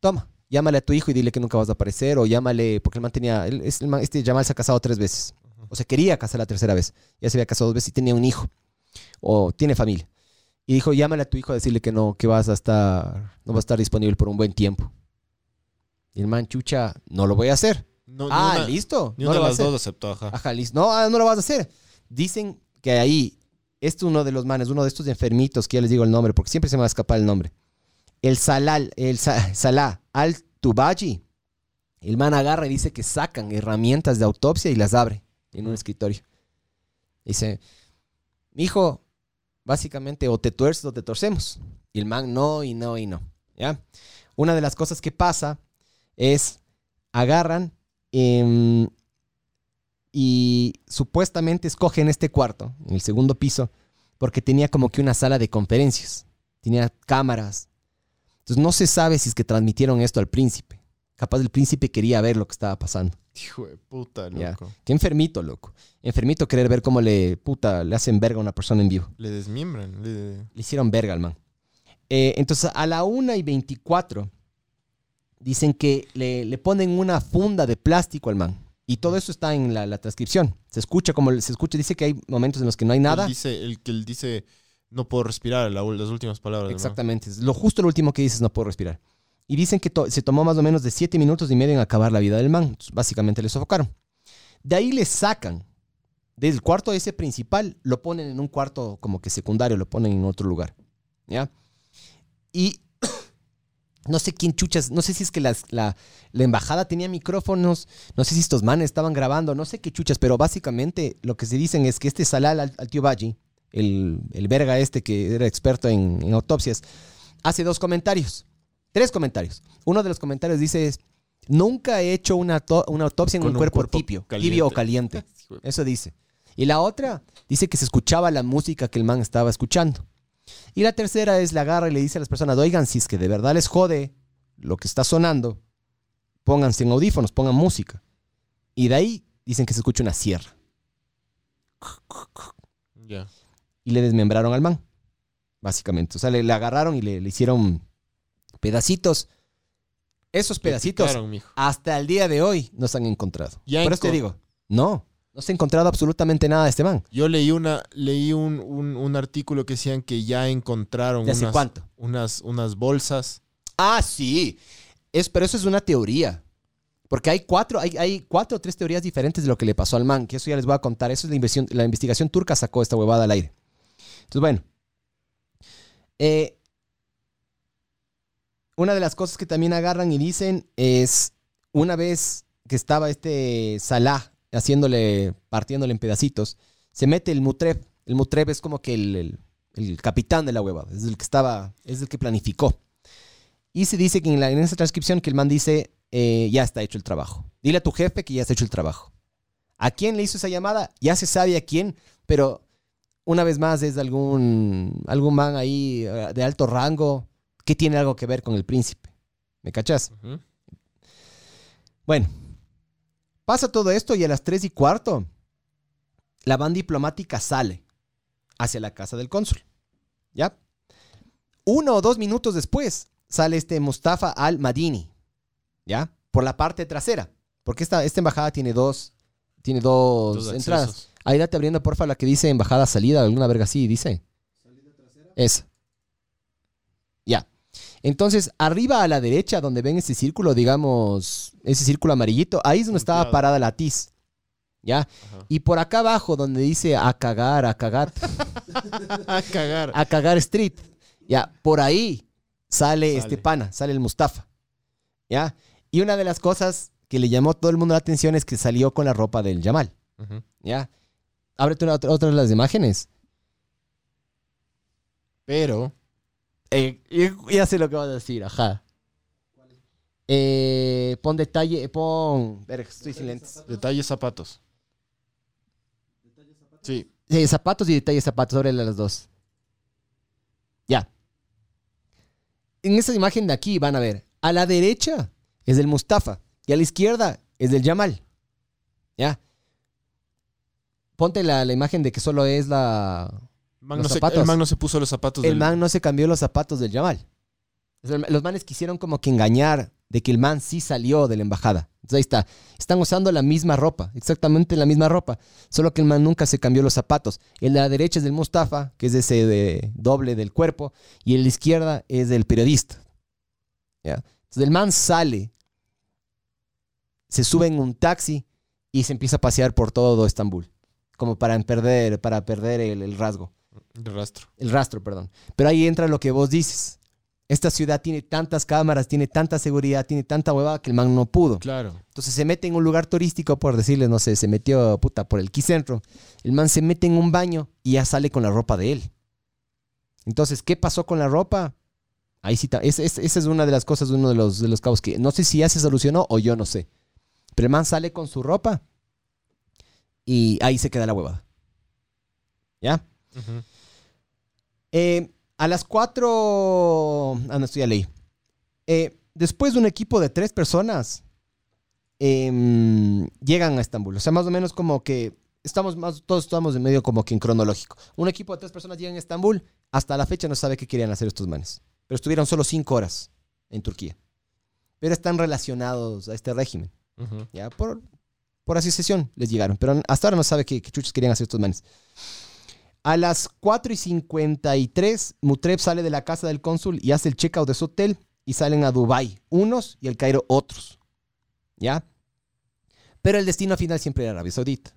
toma, llámale a tu hijo y dile que nunca vas a aparecer. O llámale, porque el man tenía, el man- este Yamal se ha casado tres veces. O sea, quería casar la tercera vez. Ya se había casado dos veces y tenía un hijo. O tiene familia. Y dijo, llámale a tu hijo a decirle que no, que vas a estar, no va a estar disponible por un buen tiempo. Y el man, chucha, no lo voy a hacer. no- ni ah, una- listo. Ni no una lo de las dos aceptó, ajá. Ajá, listo. No, ah, no lo vas a hacer. Dicen que ahí, este es uno de los manes, uno de estos enfermitos, que ya les digo el nombre, porque siempre se me va a escapar el nombre. El Salal, el Sa- al-Tubaji. El man agarra y dice que sacan herramientas de autopsia y las abre en un escritorio. Dice, hijo, básicamente o te tuerces o te torcemos. Y el man no y no y no. ¿Ya? Una de las cosas que pasa es, agarran em, y supuestamente escogen este cuarto, en el segundo piso, porque tenía como que una sala de conferencias. Tenía cámaras. Entonces no se sabe si es que transmitieron esto al príncipe. Capaz el príncipe quería ver lo que estaba pasando. Hijo de puta, Ya. loco. Qué enfermito, loco. Enfermito querer ver cómo le, puta, le hacen verga a una persona en vivo. Le desmiembran. Le... Le hicieron verga al man. Eh, entonces, a la 1 y 24, dicen que le, le ponen una funda de plástico al man. Y todo eso está en la, la transcripción. Se escucha como se escucha. Dice que hay momentos en los que no hay nada. Él dice, el que él dice, no puedo respirar, la- las últimas palabras. ¿no? Exactamente. Es Lo justo lo último que dices, no puedo respirar. Y dicen que to- se tomó más o menos de 7 minutos y medio en acabar la vida del man. Entonces, Básicamente le sofocaron. De ahí le sacan. Del cuarto ese principal, lo ponen en un cuarto como que secundario, lo ponen en otro lugar. ¿Ya? Y no sé quién chuchas, no sé si es que las- la, la embajada tenía micrófonos, no sé si estos manes estaban grabando, no sé qué chuchas, pero básicamente lo que se dicen es que este Salal al, al tío Baji, el, el verga este que era experto en, en autopsias, hace dos comentarios, tres comentarios. Uno de los comentarios dice es, nunca he hecho una, una autopsia en Con un cuerpo, cuerpo tibio, tibio o caliente. Eso dice. Y la otra dice que se escuchaba la música que el man estaba escuchando. Y la tercera es la agarra y le dice a las personas, oigan, si es que de verdad les jode lo que está sonando, pónganse en audífonos, pongan música. Y de ahí dicen que se escucha una sierra. Y le desmembraron al man, básicamente. O sea, le, le agarraron y le, le hicieron pedacitos. Esos pedacitos picaron, hasta el día de hoy no se han encontrado. Ya Por eso te digo, no, no se ha encontrado absolutamente nada de este man. Yo leí una, leí un, un, un artículo que decían que ya encontraron ¿De hace unas, cuánto? unas, unas bolsas. Ah, sí. Es, pero eso es una teoría. Porque hay cuatro, hay, hay cuatro o tres teorías diferentes de lo que le pasó al man, que eso ya les voy a contar. Eso es la investigación, la investigación turca sacó esta huevada al aire. Entonces, bueno. Eh, una de las cosas que también agarran y dicen es, una vez que estaba este Salah haciéndole, partiéndole en pedacitos, se mete el Mutreb. El Mutreb es como que el, el- el capitán de la huevada, es el que estaba, es el que planificó. Y se dice que en, la, en esa transcripción que el man dice, eh, ya está hecho el trabajo. Dile a tu jefe que ya está hecho el trabajo. ¿A quién le hizo esa llamada? Ya se sabe a quién, pero una vez más es algún, algún man ahí eh, de alto rango que tiene algo que ver con el príncipe. ¿Me cachas? Bueno, pasa todo esto y a las 3 y cuarto, la van diplomática sale hacia la casa del cónsul. ¿Ya? Uno o dos minutos después sale este Mustafa al-Madini. ¿Ya? Por la parte trasera. Porque esta, esta embajada tiene dos, tiene dos, Dos entradas. accesos. Ahí date abriendo, porfa, la que dice embajada salida, alguna verga así, dice. Esa. Entonces, arriba a la derecha, donde ven ese círculo, digamos, ese círculo amarillito, ahí es donde estaba parada la TIS. ¿Ya? Ajá. Y por acá abajo, donde dice a cagar, a cagar, A cagar. a cagar street, ya, por ahí sale, Sale. este pana, sale el Mustafa. ¿Ya? Y una de las cosas que le llamó todo el mundo la atención es que salió con la ropa del Yamal. ¿Ya? Ábrete una, otra, otra de las imágenes. Pero, Eh, y- ya sé lo que vas a decir, ajá. Eh, pon detalle, pon. Verga, estoy sin lentes. detalles zapatos. Sí. Zapatos y detalle zapatos, ábrele las dos. Ya. En esa imagen de aquí van a ver. A la derecha es del Mustafa y a la izquierda es del Yamal. ¿Ya? Ponte la, la imagen de que solo es la. Man Los no se- el man no se puso los zapatos El del- man no se cambió los zapatos del Yamal. Los manes quisieron como que engañar de que el man sí salió de la embajada. Entonces ahí está. Están usando la misma ropa, exactamente la misma ropa. Solo que el man nunca se cambió los zapatos. El de la derecha es del Mustafa, que es ese de doble del cuerpo, y el de la izquierda es del periodista. ¿Ya? Entonces el man sale, se sube en un taxi y se empieza a pasear por todo Estambul. Como para perder, para perder el- el rasgo el rastro. el rastro, perdón. Pero ahí entra lo que vos dices. Esta ciudad tiene tantas cámaras, tiene tanta seguridad, tiene tanta huevada que el man no pudo. Claro. Entonces se mete en un lugar turístico, por decirles, no sé, se metió, puta, por el Quicentro. El man se mete en un baño y ya sale con la ropa de él. Entonces, ¿qué pasó con la ropa? Ahí sí, ta- es- es- esa es una de las cosas, uno de los, de los cabos que no sé si ya se solucionó o yo no sé. Pero el man sale con su ropa y ahí se queda la huevada. ¿Ya? Ujú. Eh, a las 4. Ah, no, estoy a ley. Eh, después de un equipo de tres personas, em, llegan a Estambul. O sea, más o menos como que estamos más, todos estamos en medio como que en cronológico. Un equipo de tres personas llega a Estambul. Hasta la fecha no sabe qué querían hacer estos manes. Pero estuvieron solo cinco horas en Turquía. Pero están relacionados a este régimen. Ujú. Ya por, por asociación les llegaron. Pero hasta ahora no sabe qué, qué chuchos querían hacer estos manes. A las 4 y 53, Mutreb sale de la casa del cónsul y hace el checkout de su hotel y salen a Dubai unos y el Cairo otros. ¿Ya? Pero el destino final siempre era Arabia Saudita.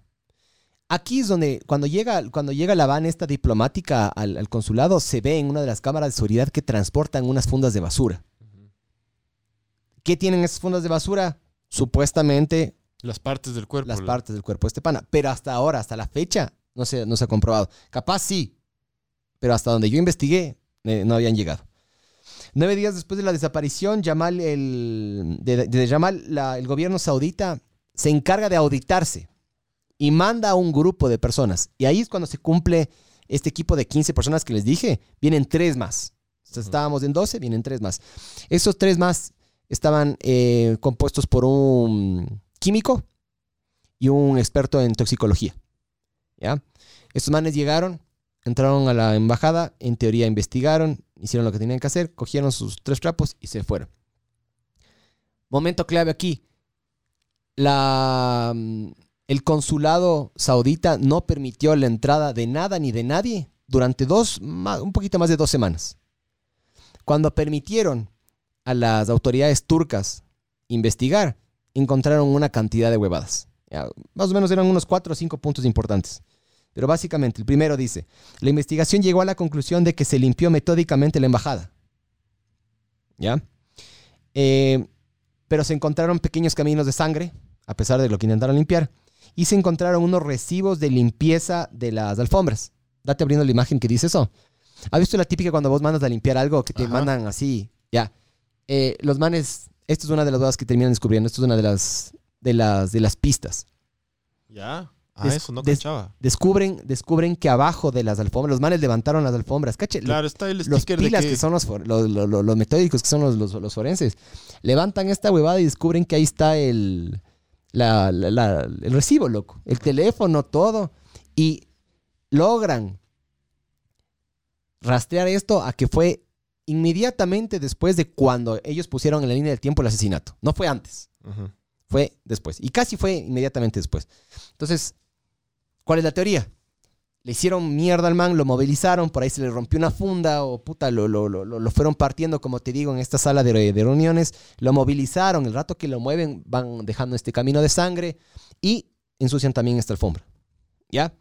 Aquí es donde, cuando llega, cuando llega la van esta diplomática al, al consulado, se ve en una de las cámaras de seguridad que transportan unas fundas de basura. ¿Qué tienen esas fundas de basura? Supuestamente Las partes del cuerpo. las la- partes del cuerpo de este pana. Pero hasta ahora, hasta la fecha, no se, no se ha comprobado. Capaz sí, pero hasta donde yo investigué, eh, no habían llegado. Nueve días después de la desaparición, Yamal, el, de, de Yamal, la- el gobierno saudita se encarga de auditarse y manda a un grupo de personas. Y ahí es cuando se cumple este equipo de 15 personas que les dije. Vienen tres más. Estábamos en 12, vienen tres más. Esos tres más estaban eh, compuestos por un químico y un experto en toxicología. Estos manes llegaron, entraron a la embajada, en teoría investigaron, hicieron lo que tenían que hacer, cogieron sus tres trapos y se fueron. Momento clave aquí. Mm, el consulado saudita no permitió la entrada de nada ni de nadie durante dos, un poquito más de dos semanas. Cuando permitieron a las autoridades turcas investigar, encontraron una cantidad de huevadas. Ya, más o menos eran unos cuatro o cinco puntos importantes. Pero básicamente, el primero dice, la investigación llegó a la conclusión de que se limpió metódicamente la embajada. ¿Ya? Eh, pero se encontraron pequeños caminos de sangre, a pesar de lo que intentaron limpiar, y se encontraron unos recibos de limpieza de las alfombras. Date abriendo la imagen que dice eso. ¿Has visto la típica cuando vos mandas a limpiar algo que te Ajá. mandan así? Ya. Eh, los manes, esto es una de las cosas que terminan descubriendo, esto es una de las, de las, de las pistas. Ya. Ah, Des- eso no des- cachaba. descubren, descubren que abajo de las alfombras, los manes levantaron las alfombras. Cache, Claro, está el los sticker de pilas que... que, son los, los, los- los- los metódicos que son los, los- los forenses, levantan esta huevada y descubren que ahí está el, la- la- la- el recibo, loco. El teléfono, todo. Y logran rastrear esto a que fue inmediatamente después de cuando ellos pusieron en la línea del tiempo el asesinato. No fue antes, Ujú. Fue después. Y casi fue inmediatamente después. Entonces, ¿cuál es la teoría? Le hicieron mierda al man, lo movilizaron, por ahí se le rompió una funda o puta, lo, lo, lo, lo- fueron partiendo, como te digo, en esta sala de, de reuniones. Lo movilizaron, el rato que lo mueven van dejando este camino de sangre y ensucian también esta alfombra. ¿Ya?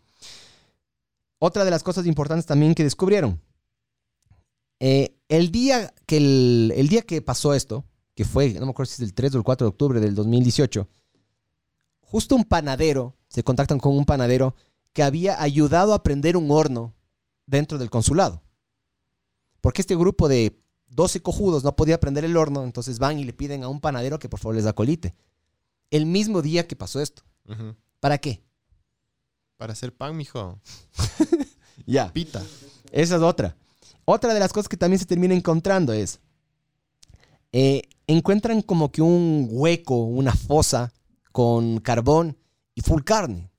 Otra de las cosas importantes también que descubrieron. eh, el, día que el, el día que pasó esto, que fue, no me acuerdo si es el 3 o el 4 de octubre del 2018, justo un panadero, se contactan con un panadero que había ayudado a prender un horno dentro del consulado. Porque este grupo de 12 cojudos no podía prender el horno, entonces van y le piden a un panadero que por favor les da colite. El mismo día que pasó esto. ¿Para qué? Para hacer pan, mijo. Ya. Pita. Esa es otra. Otra de las cosas que también se termina encontrando es, eh, encuentran como que un hueco, una fosa con carbón y full carne.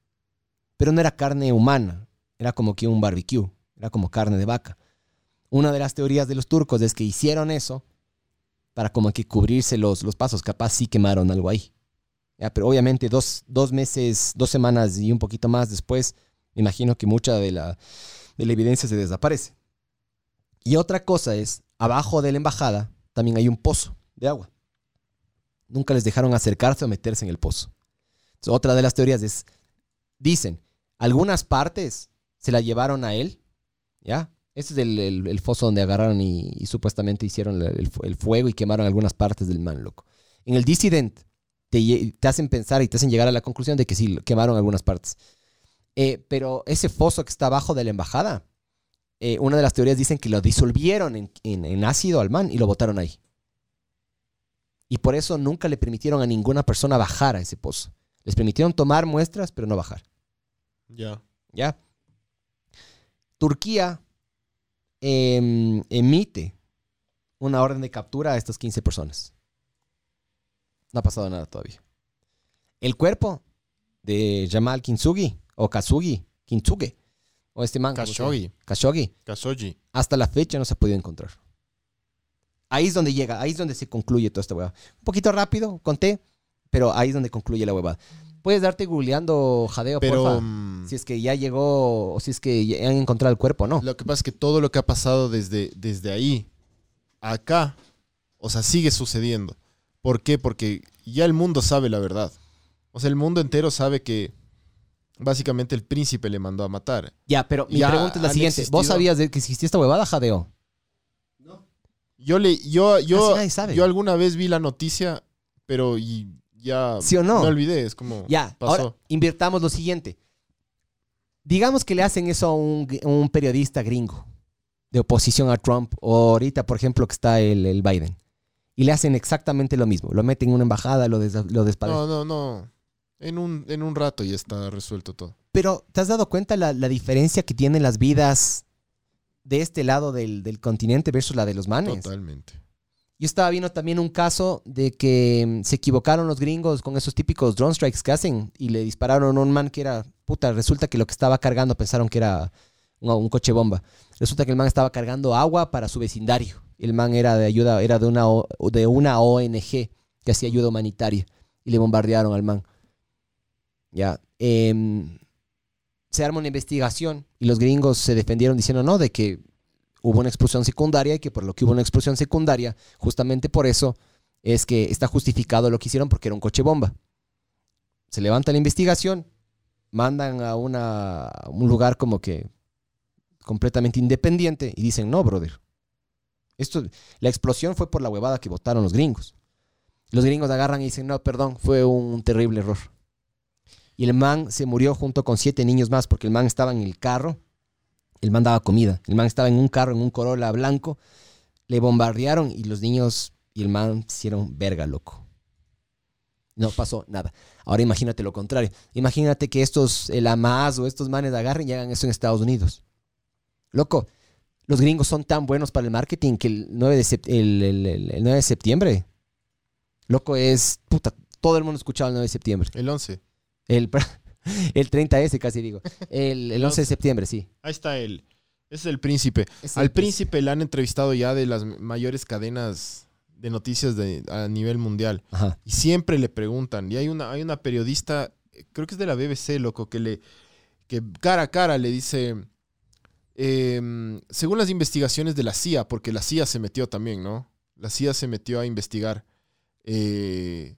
Pero no era carne humana, era como que un barbecue, era como carne de vaca. Una de las teorías de los turcos es que hicieron eso para como que cubrirse los, los pasos, capaz sí quemaron algo ahí. Pero obviamente dos, dos meses, dos semanas y un poquito más después, imagino que mucha de la, de la evidencia se desaparece. Y otra cosa es, abajo de la embajada también hay un pozo de agua. Nunca les dejaron acercarse o meterse en el pozo. Otra de las teorías es, dicen, algunas partes se la llevaron a él, ¿ya? Ese es el, el- foso donde agarraron y, supuestamente hicieron el, el fu- el fuego y quemaron algunas partes del man, loco. En el Dissident te, te hacen pensar y te hacen llegar a la conclusión de que sí, quemaron algunas partes. Eh, pero ese foso que está abajo de la embajada, eh, una de las teorías dicen que lo disolvieron en, en- en ácido al man y lo botaron ahí. Y por eso nunca le permitieron a ninguna persona bajar a ese pozo. Les permitieron tomar muestras, pero no bajar. Ya. ¿Ya? Turquía em, emite una orden de captura a estas 15 personas. No ha pasado nada todavía. El cuerpo de Jamal Kintsugi o Kazugi Kintsuge o este man. Khashoggi. Khashoggi. Khashoggi. Hasta la fecha no se ha podido encontrar. Ahí es donde llega, ahí es donde se concluye toda esta hueva. Un poquito rápido, conté, pero ahí es donde concluye la hueva. Puedes darte googleando jadeo, Pero porfa. mm, Si es que ya llegó, o si es que ya han encontrado el cuerpo, ¿no? lo que pasa es que todo lo que ha pasado desde, desde ahí a acá, o sea, sigue sucediendo. ¿Por qué? Porque ya el mundo sabe la verdad. O sea, el mundo entero sabe que básicamente el príncipe le mandó a matar. Ya, pero mi Ya pregunta es la siguiente. ¿Vos sabías de que existía esta huevada, jadeo? Yo le, yo, yo, Casi nadie sabe. yo alguna vez vi la noticia, pero y ya ¿Sí o no? me olvidé, es como Ya, pasó. ahora invirtamos lo siguiente. Digamos que le hacen eso a un, un periodista gringo de oposición a Trump, o ahorita, por ejemplo, que está el, el Biden, y le hacen exactamente lo mismo. Lo meten en una embajada, lo, des, lo no, no, no. En un, en un rato ya está resuelto todo. Pero, ¿te has dado cuenta la, la diferencia que tienen las vidas de este lado del, del continente versus la de los manes? Totalmente. Yo estaba viendo también un caso de que mm, se equivocaron los gringos con esos típicos drone strikes que hacen y le dispararon a un man que era, puta, resulta que lo que estaba cargando pensaron que era un, un coche bomba. Resulta que el man estaba cargando agua para su vecindario. El man era de ayuda, era de una, O- de una ONG que hacía ayuda humanitaria y le bombardearon al man. Ya. em, se arma una investigación y los gringos se defendieron diciendo no, de que hubo una explosión secundaria y que por lo que hubo una explosión secundaria, justamente por eso es que está justificado lo que hicieron porque era un coche bomba. Se levanta la investigación, mandan a, un lugar como que completamente independiente y dicen, no, brother. Esto, la explosión fue por la huevada que votaron los gringos. Los gringos agarran y dicen, no, perdón, fue un terrible error. Y el man se murió junto con siete niños más porque el man estaba en el carro el man daba comida. El man estaba en un carro, en un Corolla blanco. Le bombardearon y los niños y el man hicieron verga, loco. No pasó nada. Ahora imagínate lo contrario. Imagínate que estos, el AMAS o estos manes agarren y hagan eso en Estados Unidos. Loco, los gringos son tan buenos para el marketing que el 9 de, el, el- el- el 9 de septiembre, loco, es, puta, todo el mundo escuchaba el 9 de septiembre. El 11. El, el 30S casi digo. El, el 11 de septiembre, sí. Ahí está él. Ese es el príncipe. Es Al príncipe le han entrevistado ya de las mayores cadenas de noticias de- a nivel mundial. Ajá. Y siempre le preguntan. Y hay una, hay una periodista, creo que es de la BBC, loco, que le que cara a cara le dice. em, según las investigaciones de la CIA, porque la CIA se metió también, ¿no? La CIA se metió a investigar. eh,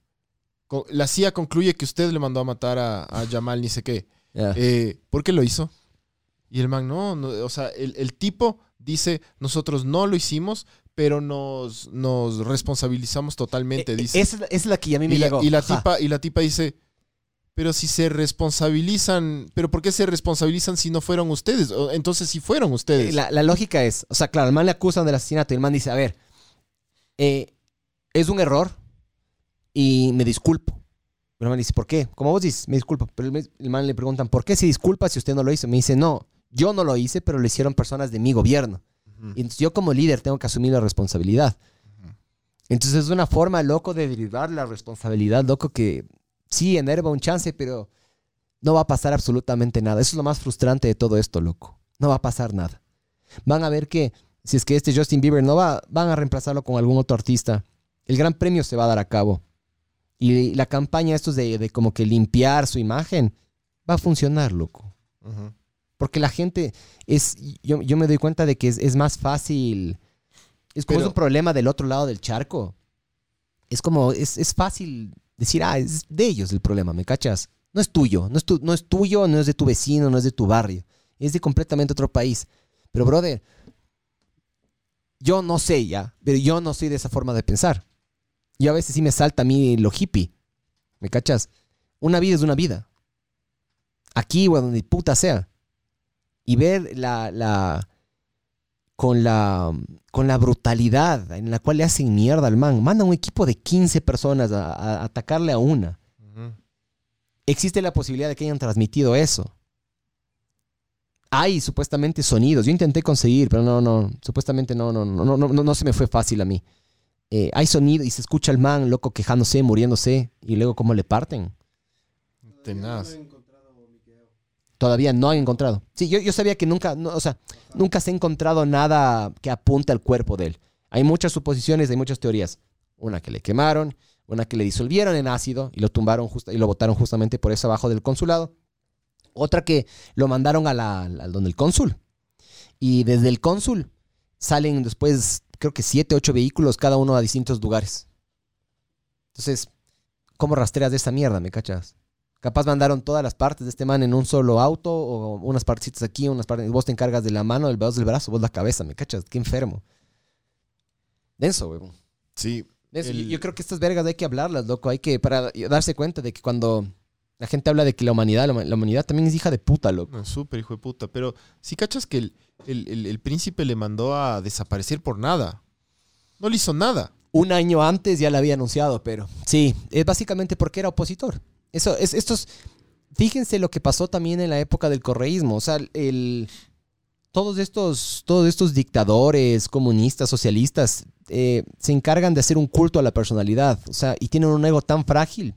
la CIA concluye que usted le mandó a matar a, a Jamal, ni sé qué. Eh, ¿Por qué lo hizo? Y el man, no, no, o sea, el, el tipo dice, nosotros no lo hicimos, pero nos, nos responsabilizamos totalmente, Eh, dice. Esa es es la que a mí me y, la, llegó. y la Ajá. tipa, y la tipa dice, pero si se responsabilizan, pero ¿por qué se responsabilizan si no fueron ustedes? O, Entonces si fueron ustedes. La, la lógica es, o sea, claro, el man le acusan del asesinato y el man dice, a ver, eh, es un error y me disculpo. El man dice, ¿por qué? Como vos dices, me disculpo. Pero el, el man le preguntan, ¿por qué se disculpa si usted no lo hizo? Me dice, no, yo no lo hice, pero lo hicieron personas de mi gobierno. Y entonces yo como líder tengo que asumir la responsabilidad. Entonces es una forma, loco, de derivar la responsabilidad, loco, que sí, enerva un chance, pero no va a pasar absolutamente nada. Eso es lo más frustrante de todo esto, loco. No va a pasar nada. Van a ver que si es que este Justin Bieber no va, van a reemplazarlo con algún otro artista. El gran premio se va a dar a cabo. Y la campaña estos de, de como que limpiar su imagen va a funcionar, loco. Porque la gente es. Yo, yo me doy cuenta de que es, es más fácil. Es como Pero- es un problema del otro lado del charco. Es como. Es, es fácil decir, ah, es de ellos el problema, ¿me cachas? No es tuyo. No es, tu- no es tuyo, no es de tu vecino, no es de tu barrio. Es de completamente otro país. Pero, brother, yo no sé ya, pero yo no soy de esa forma de pensar. Yo a veces sí me salta a mí lo hippie. ¿Me cachas? Una vida es una vida. Aquí o donde puta sea. Y ver la, la con la con la brutalidad en la cual le hacen mierda al man. Manda un equipo de 15 personas a, a atacarle a una. Existe la posibilidad de que hayan transmitido eso. Hay supuestamente sonidos. Yo intenté conseguir, pero no, no. Supuestamente no, no, no, no, no, no, no se me fue fácil a mí. Eh, hay sonido y se escucha al man loco quejándose, muriéndose y luego cómo le parten. Tenaz. Todavía no han encontrado. Sí, yo, yo sabía que nunca, no, o sea, nunca se ha encontrado nada que apunte al cuerpo de él. Hay muchas suposiciones, hay muchas teorías. Una que le quemaron, una que le disolvieron en ácido y lo tumbaron justa- y lo botaron justamente por eso abajo del consulado. Otra que lo mandaron a la, al donde el cónsul. Y desde el cónsul salen después, creo que siete, ocho vehículos, cada uno a distintos lugares. Entonces, ¿cómo rastreas de esa mierda, me cachas? Capaz mandaron todas las partes de este man en un solo auto o unas partecitas aquí, unas partes. Vos te encargas de la mano, del brazo, del brazo, vos la cabeza, ¿me cachas? Qué enfermo. Denso, huevón. Sí. Denso. El- Yo, yo creo que estas vergas hay que hablarlas, loco. Hay que, para darse cuenta de que cuando la gente habla de que la humanidad, la, huma- la humanidad también es hija de puta, loco. No, súper hijo de puta. Pero si cachas que el, el- el- príncipe le mandó a desaparecer por nada. No le hizo nada. Un año antes ya la había anunciado, pero sí, es básicamente porque era opositor. Eso, es, estos, fíjense lo que pasó también en la época del correísmo. O sea, el, todos estos, todos estos dictadores, comunistas, socialistas, eh, se encargan de hacer un culto a la personalidad. O sea, y tienen un ego tan frágil.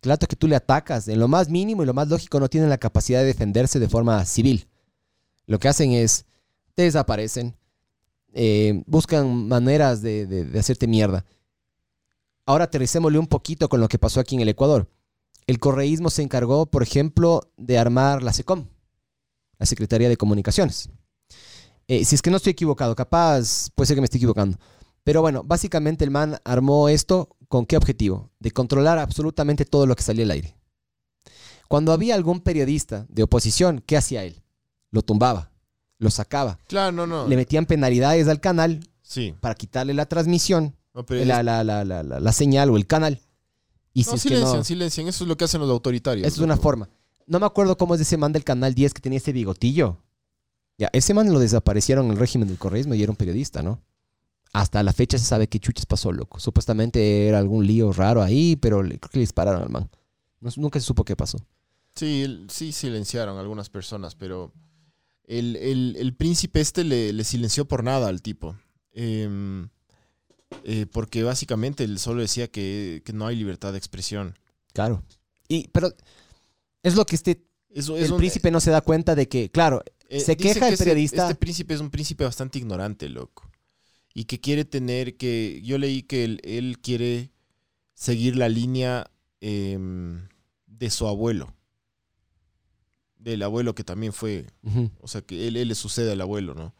Claro que tú le atacas. En lo más mínimo y lo más lógico no tienen la capacidad de defenderse de forma civil. Lo que hacen es, desaparecen, eh, buscan maneras de, hacerte mierda. Ahora aterricémosle un poquito con lo que pasó aquí en el Ecuador. El correísmo se encargó, por ejemplo, de armar la SECOM, la Secretaría de Comunicaciones. Eh, si es que no estoy equivocado, capaz puede ser que me esté equivocando. Pero bueno, básicamente el man armó esto con qué objetivo? De controlar absolutamente todo lo que salía al aire. Cuando había algún periodista de oposición, ¿qué hacía él? Lo tumbaba, lo sacaba, Claro, no, no. le metían penalidades al canal Sí. para quitarle la transmisión, No, pero la, es- la, la, la, señal o el canal. Y no, silencian, no, silencian. Eso es lo que hacen los autoritarios. esa es una forma. No me acuerdo cómo es ese man del canal 10 que tenía ese bigotillo. Ya, ese man lo desaparecieron en el régimen del correísmo y era un periodista, ¿no? hasta la fecha se sabe qué chuches pasó, loco. Supuestamente era algún lío raro ahí, pero le- creo que le dispararon al man. No- nunca se supo qué pasó. Sí, sí silenciaron algunas personas, pero el, el- el príncipe este le, le silenció por nada al tipo. Em, eh, porque básicamente él solo decía que, que no hay libertad de expresión. Claro. Y, pero es lo que este es el un- príncipe no se da cuenta de que, claro, eh, se queja el que periodista. Este, príncipe es un príncipe bastante ignorante, loco. Y que quiere tener que. Yo leí que él, él quiere seguir la línea em, de su abuelo. Del abuelo que también fue. O sea, que él, él le sucede al abuelo, ¿no?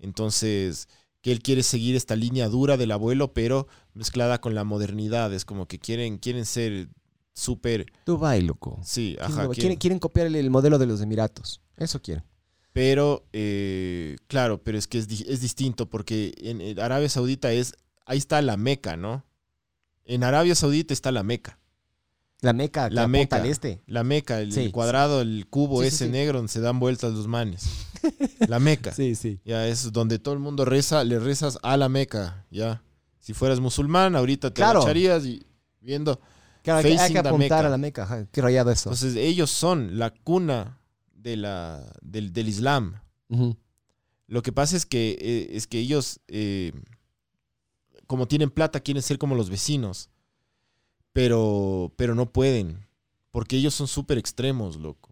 Entonces, que él quiere seguir esta línea dura del abuelo, pero mezclada con la modernidad. Es como que quieren, quieren ser súper... Dubái, loco. Sí, ajá. Quieren- quieren, quieren copiar el, el modelo de los Emiratos. Eso quieren. Pero, eh, claro, pero es que es, es distinto porque en, en Arabia Saudita es... Ahí está la Meca, ¿no? En Arabia Saudita está la Meca. La Meca, La Meca. Al este. La Meca, el, Sí, el cuadrado, el cubo Sí, ese negro donde se dan vueltas los manes. La Meca. Sí, sí. Ya es donde todo el mundo reza, le rezas a la Meca, ya. Si fueras musulmán, ahorita te Claro. echarías y viendo. Claro, hay que, hay que apuntar Meca. a la Meca. ajá, Qué rayado eso. Entonces, ellos son la cuna de la, del, del Islam. Lo que pasa es que, eh, es que ellos, eh, como tienen plata, quieren ser como los vecinos. Pero, pero no pueden. Porque ellos son súper extremos, loco.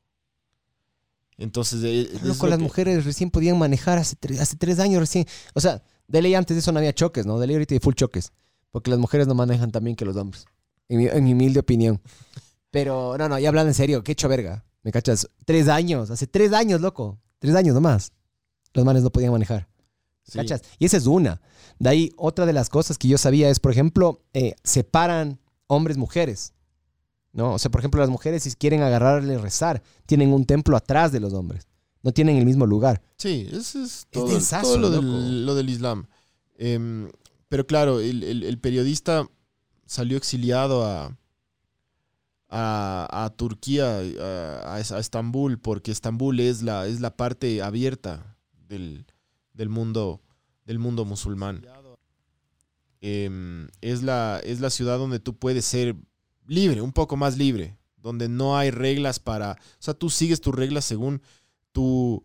Entonces, eh, Loco, lo las que- mujeres recién podían manejar hace, tre- hace tres años recién. O sea, de ley antes de eso no había choques, ¿no? De ley ahorita hay full choques. Porque las mujeres no manejan tan bien que los hombres. En mi, en mi humilde opinión. Pero, no, no, ya hablando en serio, qué hecho verga. ¿Me cachas? Tres años, hace tres años, loco. Tres años nomás. Los manes no podían manejar. sí. ¿Cachas? Y esa es una. De ahí, otra de las cosas que yo sabía es, por ejemplo, eh, separan hombres-mujeres. ¿No? O sea, por ejemplo, las mujeres, si quieren agarrarle rezar, tienen un templo atrás de los hombres. No tienen el mismo lugar. Sí, eso es todo, densazo, todo lo, del, lo del Islam. Em, pero claro, el, el- el periodista salió exiliado a, a, a Turquía, a, a Es- a Estambul, porque Estambul es la, es la parte abierta del, del mundo, del mundo musulmán. Em, es, la, es la ciudad donde tú puedes ser libre, un poco más libre, donde no hay reglas para... O sea, tú sigues tus reglas según tu,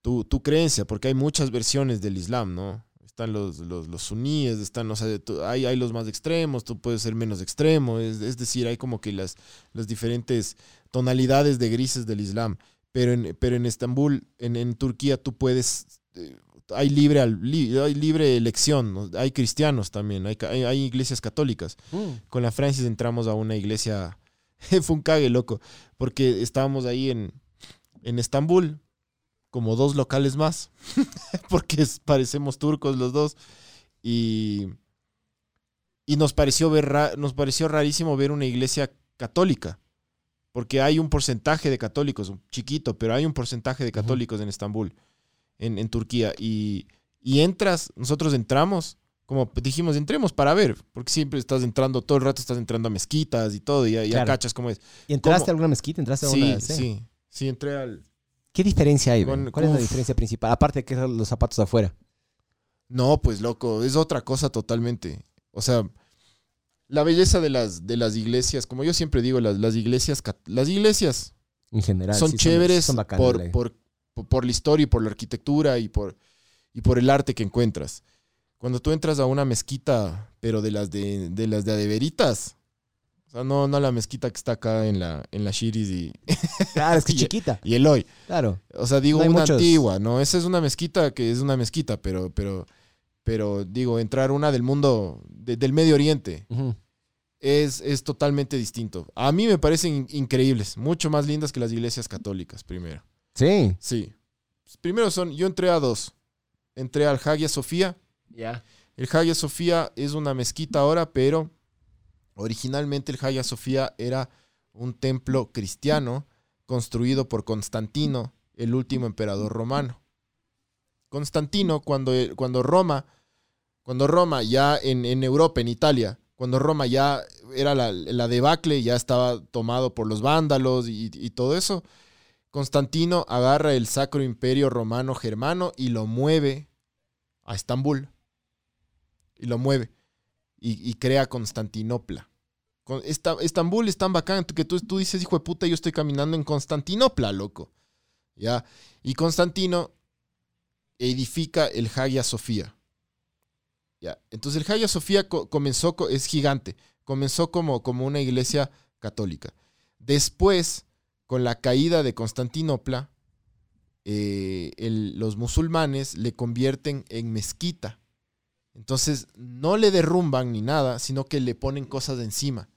tu, tu creencia, porque hay muchas versiones del Islam, ¿no? Están los, los, los suníes, están, o sea, hay, hay los más extremos, tú puedes ser menos extremo, es, es decir, hay como que las, las diferentes tonalidades de grises del Islam. Pero en, pero en Estambul, en, en Turquía, tú puedes, eh, hay libre, al- li- hay libre elección, hay cristianos también, hay, hay, hay iglesias católicas con la Francis entramos a una iglesia. Fue un cague, loco. Porque estábamos ahí en, en Estambul, como dos locales más. porque parecemos turcos los dos. Y, y nos, pareció ver nos pareció rarísimo ver una iglesia católica. Porque hay un porcentaje de católicos, chiquito, pero hay un porcentaje de católicos en Estambul, en, en Turquía. Y, y entras, nosotros entramos como dijimos, entremos para ver, porque siempre estás entrando, todo el rato estás entrando a mezquitas y todo, y ya, Claro. cachas cómo es. ¿Y entraste ¿Cómo? a alguna mezquita? ¿Entraste a Sí, una? sí, sí, entré al... ¿Qué diferencia hay? Con-? ¿Cuál es la diferencia principal? Aparte de que los zapatos afuera. No, pues loco, es otra cosa totalmente. O sea, la belleza de las, de las iglesias, como yo siempre digo, las, las iglesias, las iglesias En general. son sí, chéveres son bacanas, por, güey. por, por, la historia y por la arquitectura y por, y por el arte que encuentras. Cuando tú entras a una mezquita, pero de las de, de las de adeveritas, o sea, no, no la mezquita que está acá en la, en la Shiris y, Claro, es que y- chiquita. y Eloy. Claro. O sea, digo No una muchos. antigua, ¿no? Esa es una mezquita que es una mezquita, pero, pero, pero digo, entrar una del mundo, de- del Medio Oriente, es, es totalmente distinto. A mí me parecen in- increíbles, mucho más lindas que las iglesias católicas, primero. Sí. Sí. Primero son, yo entré a dos. Entré al Hagia Sofía. Ya. El Hagia Sofía es una mezquita ahora, pero originalmente el Hagia Sofía era un templo cristiano construido por Constantino, el último emperador romano. Constantino, cuando, cuando Roma, cuando Roma ya en, en Europa, en Italia, cuando Roma ya era la, la debacle, ya estaba tomado por los vándalos y, y todo eso, Constantino agarra el Sacro Imperio Romano Germano y lo mueve a Estambul. y lo mueve y, crea Constantinopla. Con- esta- Estambul es tan bacán que tú, tú dices, hijo de puta, yo estoy caminando en Constantinopla, loco. ¿Ya? Y Constantino edifica el Hagia Sofía. ¿Ya? Entonces el Hagia Sofía co- comenzó, co- es gigante, comenzó como, como una iglesia católica. Después, con la caída de Constantinopla, eh, el- los musulmanes le convierten en mezquita. Entonces no le derrumban ni nada, sino que le ponen cosas encima.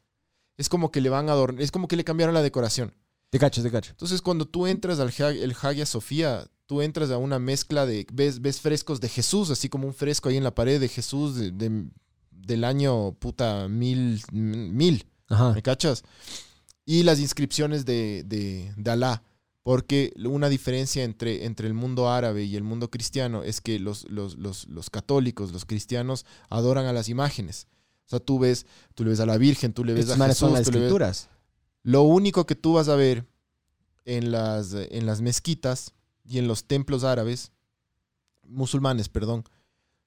Es como que le van a adornar, es como que le cambiaron la decoración. Te cacho, te cacho. Entonces, cuando tú entras al el Hagia Sofía, tú entras a una mezcla de. Ves, ves frescos de Jesús, así como un fresco ahí en la pared de Jesús de- de- del año puta mil. mil Ajá. ¿Me cachas? Y las inscripciones de, de, de Alá. Porque una diferencia entre, entre el mundo árabe y el mundo cristiano es que los, los, los, los católicos, los cristianos, adoran a las imágenes. O sea, tú ves, tú le ves a la Virgen, tú le ves Estos a Jesús, son las tú le ves- escrituras. lo único que tú vas a ver en las, en las mezquitas y en los templos árabes, musulmanes, perdón,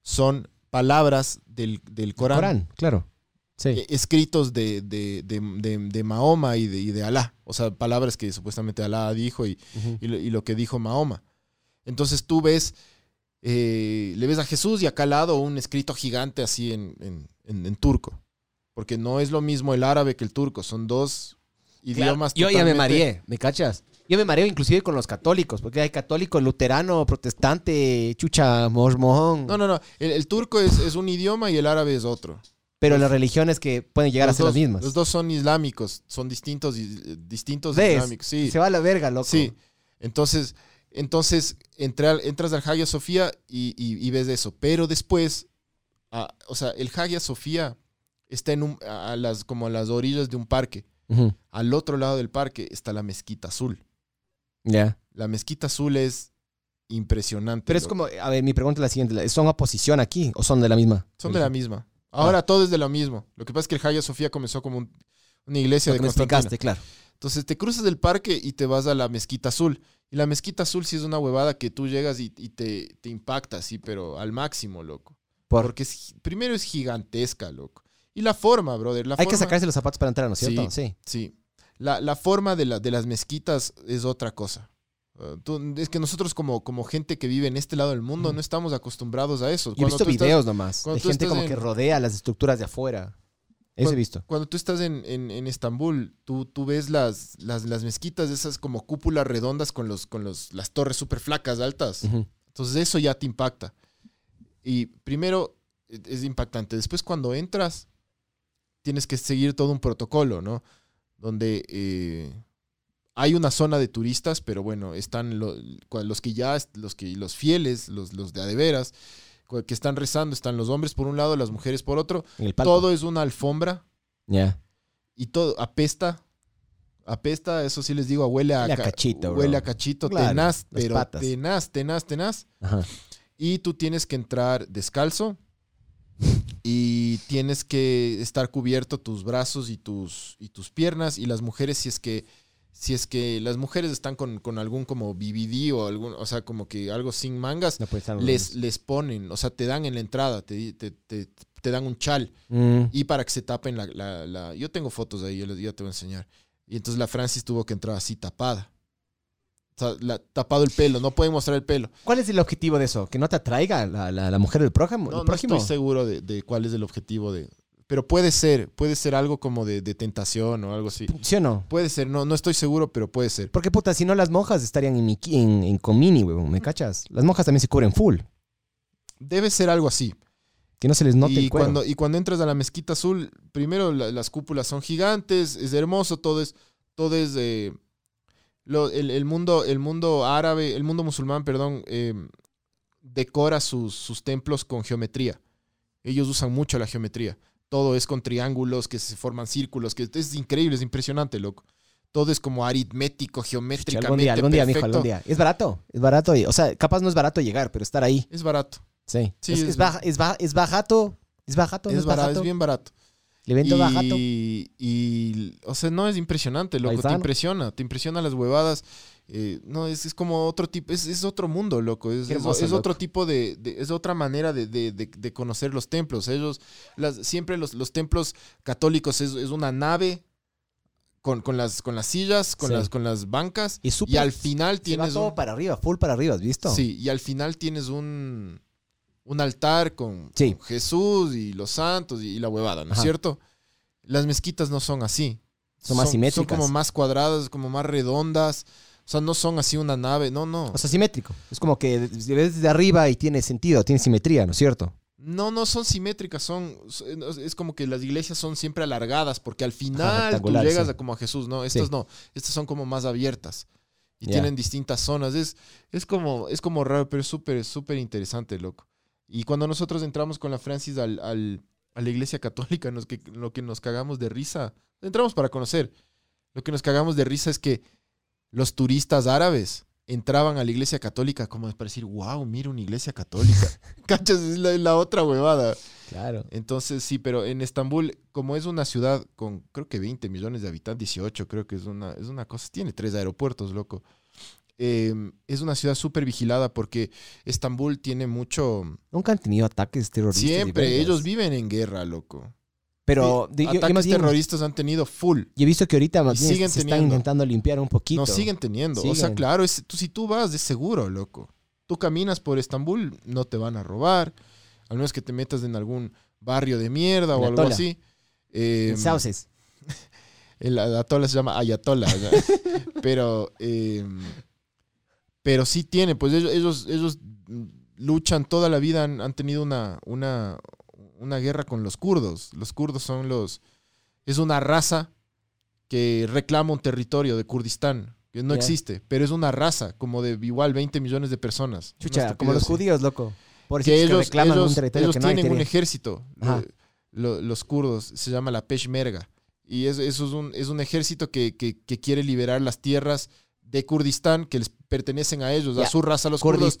son palabras del, del Corán, Corán, claro. Sí. eh, escritos de, de- de- de- Mahoma y de, y de Alá. O sea, palabras que supuestamente Alá dijo y, y lo, y lo que dijo Mahoma. Entonces tú ves, eh, le ves a Jesús y acá al lado un escrito gigante así en, en- en- en turco. Porque no es lo mismo el árabe que el turco, son dos idiomas Yo ya me mareé, ¿me cachas? Yo me mareo inclusive con los católicos, porque hay católico, luterano, protestante, chucha, mormón. No, no, no. El, el turco es, es un idioma y el árabe es otro. Pero las religiones que pueden llegar a ser dos, las mismas. Los dos son islámicos, son distintos, y- distintos ¿Ves? islámicos. Sí, Se va a la verga, loco. sí. Entonces, entonces entras al Hagia Sofía y, y- y ves eso. Pero después, o sea, el Hagia Sofía está en un, a las, como a las orillas de un parque. Al otro lado del parque está la mezquita azul. Ya. La mezquita azul es impresionante. Pero es loco. como, a ver, mi pregunta es la siguiente. ¿Son oposición aquí o son de la misma? Son de la misma. Ahora todo es de lo mismo. Lo que pasa es que el Hagia Sofía comenzó como un- una iglesia Lo de que explicaste, claro. Entonces te cruzas del parque y te vas a la mezquita azul. Y la mezquita azul sí es una huevada que tú llegas y, y te, te impacta, sí, pero al máximo, loco. Por- Porque es primero es gigantesca, loco. Y la forma, brother. La Hay que sacarse los zapatos para entrar, ¿no es cierto? Sí. Sí. La, la forma de, la- de las mezquitas es otra cosa. Tú- es que nosotros como, como gente que vive en este lado del mundo no estamos acostumbrados a eso. Yo he visto estás- videos nomás de gente como en- que rodea las estructuras de afuera. Eso Cuando- he visto. Cuando tú estás en, en, en Estambul, tú, tú ves las, las, las mezquitas, esas como cúpulas redondas con, los, con los, las torres súper flacas, altas. Entonces eso ya te impacta. Y primero e- es impactante. Después cuando entras, tienes que seguir todo un protocolo, ¿no? Donde eh, hay una zona de turistas, pero bueno, están lo- los que ya, los que los fieles, los, los de a de veras, cua- que están rezando, están los hombres por un lado, las mujeres por otro. El. Todo es una alfombra Ya. y todo apesta. Apesta, eso sí les digo, huele a, Huele a ca- cachito, Huele bro. a cachito, Claro, tenaz, pero patas. tenaz, tenaz, tenaz. Ajá. Y tú tienes que entrar descalzo y tienes que estar cubierto tus brazos y tus, y tus piernas. Y las mujeres, si es que, si es que las mujeres están con, con algún como BBD o algún, o sea, como que algo sin mangas, No les, les ponen, o sea, te dan en la entrada, te, te, te- te dan un chal. Mm. Y para que se tapen la, la- la- Yo tengo fotos ahí, yo les yo te voy a enseñar. Y entonces la Francis tuvo que entrar así tapada. O sea, la- tapado el pelo, no puede mostrar el pelo. ¿Cuál es el objetivo de eso? ¿Que no te atraiga la, la, la mujer del prójimo? No, no estoy seguro de, de cuál es el objetivo de... Pero puede ser, puede ser algo como de, de tentación o algo así. ¿Sí o no? Puede ser, no, no estoy seguro, pero puede ser. Porque puta, si no las monjas estarían en, en, en comini, huevón, ¿me cachas? Las monjas también se cubren full. Debe ser algo así. Que no se les note y, el cuero. cuando, y cuando entras a la mezquita azul, primero la- las cúpulas son gigantes, es hermoso, todo es, todo es eh, lo- el, el mundo, el mundo árabe, el mundo musulmán, perdón, eh, decora sus, sus templos con geometría. Ellos usan mucho la geometría. Todo es con triángulos que se forman círculos, que es increíble, es impresionante, loco. Todo es como aritmético, geométricamente. algún día, algún día, mijo, algún día. Es barato, es barato. y- O sea, capaz no es barato llegar, pero estar ahí. Es barato. Sí. Sí, es, es- es, baja- es, baja- es bajato. Es bajato, no Es, barato, bajato. es bien barato. El evento bajato. Y, y, o sea, no es impresionante, loco. Te impresiona, te impresiona las huevadas. Eh, no, es, es como otro tipo, es, es otro mundo, loco. Es, es- es otro loco. tipo de, de- es otra manera de, de- de- conocer los templos. Ellos, las, siempre los, los templos católicos es, es una nave con, con las, con las sillas, con, Sí. las, con las bancas. Y, Y súper- al final se va tienes todo un, para arriba, full para arriba, ¿has visto? Sí, y al final tienes un, un altar con, Sí. con Jesús y los santos y, la huevada, ¿no es cierto? Las mezquitas no son así. Son más Son simétricas. como más cuadradas, como más redondas. O sea, no son así una nave, no, no. O sea, simétrico. Es como que ves desde arriba y tiene sentido, tiene simetría, ¿no es cierto? No, no son simétricas, son es como que las iglesias son siempre alargadas porque al final tú rectangular, llegas sí. a como a Jesús, no, estas Sí. no, estas son como más abiertas y tienen distintas zonas, es es como es como raro, pero es súper súper interesante, loco. Y cuando nosotros entramos con la Francis al, al- a la iglesia católica, nos, que, lo que nos cagamos de risa, entramos para conocer, lo que nos cagamos de risa es que los turistas árabes entraban a la iglesia católica como para decir, wow, mira una iglesia católica. ¿Cachas? Es la, la otra huevada. Claro. Entonces, sí, pero en Estambul, como es una ciudad con creo que 20 millones de habitantes, 18, creo que es una, es una cosa, tiene tres aeropuertos, loco. Eh, es una ciudad súper vigilada porque Estambul tiene mucho... Nunca han tenido ataques terroristas. Siempre, ellos viven en guerra, loco. Pero Sí, de- yo, ataques terroristas han tenido full. yo he visto que ahorita más Y bien siguen se están teniendo. intentando limpiar un poquito. No, siguen teniendo. O sea, claro, es, tú, si tú vas, es seguro, loco. Tú caminas por Estambul, no te van a robar. Al menos que te metas en algún barrio de mierda o algo así. Eh, En Sauces. el Atola se llama Ayatola. ¿ya? pero, eh, pero sí tiene, pues ellos, ellos, ellos luchan toda la vida, han, han tenido una, una, una guerra con los kurdos. Los kurdos son los... Es una raza que reclama un territorio de Kurdistán, que no existe, pero es una raza como de igual 20 millones de personas. Chucha, como los así. judíos, loco. Por Que ellos, reclaman ellos, un territorio ellos que tienen un ejército, Ajá. lo- lo- los kurdos, se llama la Peshmerga. Y es- eso es un, es un ejército que, que- que quiere liberar las tierras de Kurdistán que les pertenecen a ellos, a su raza, los kurdos.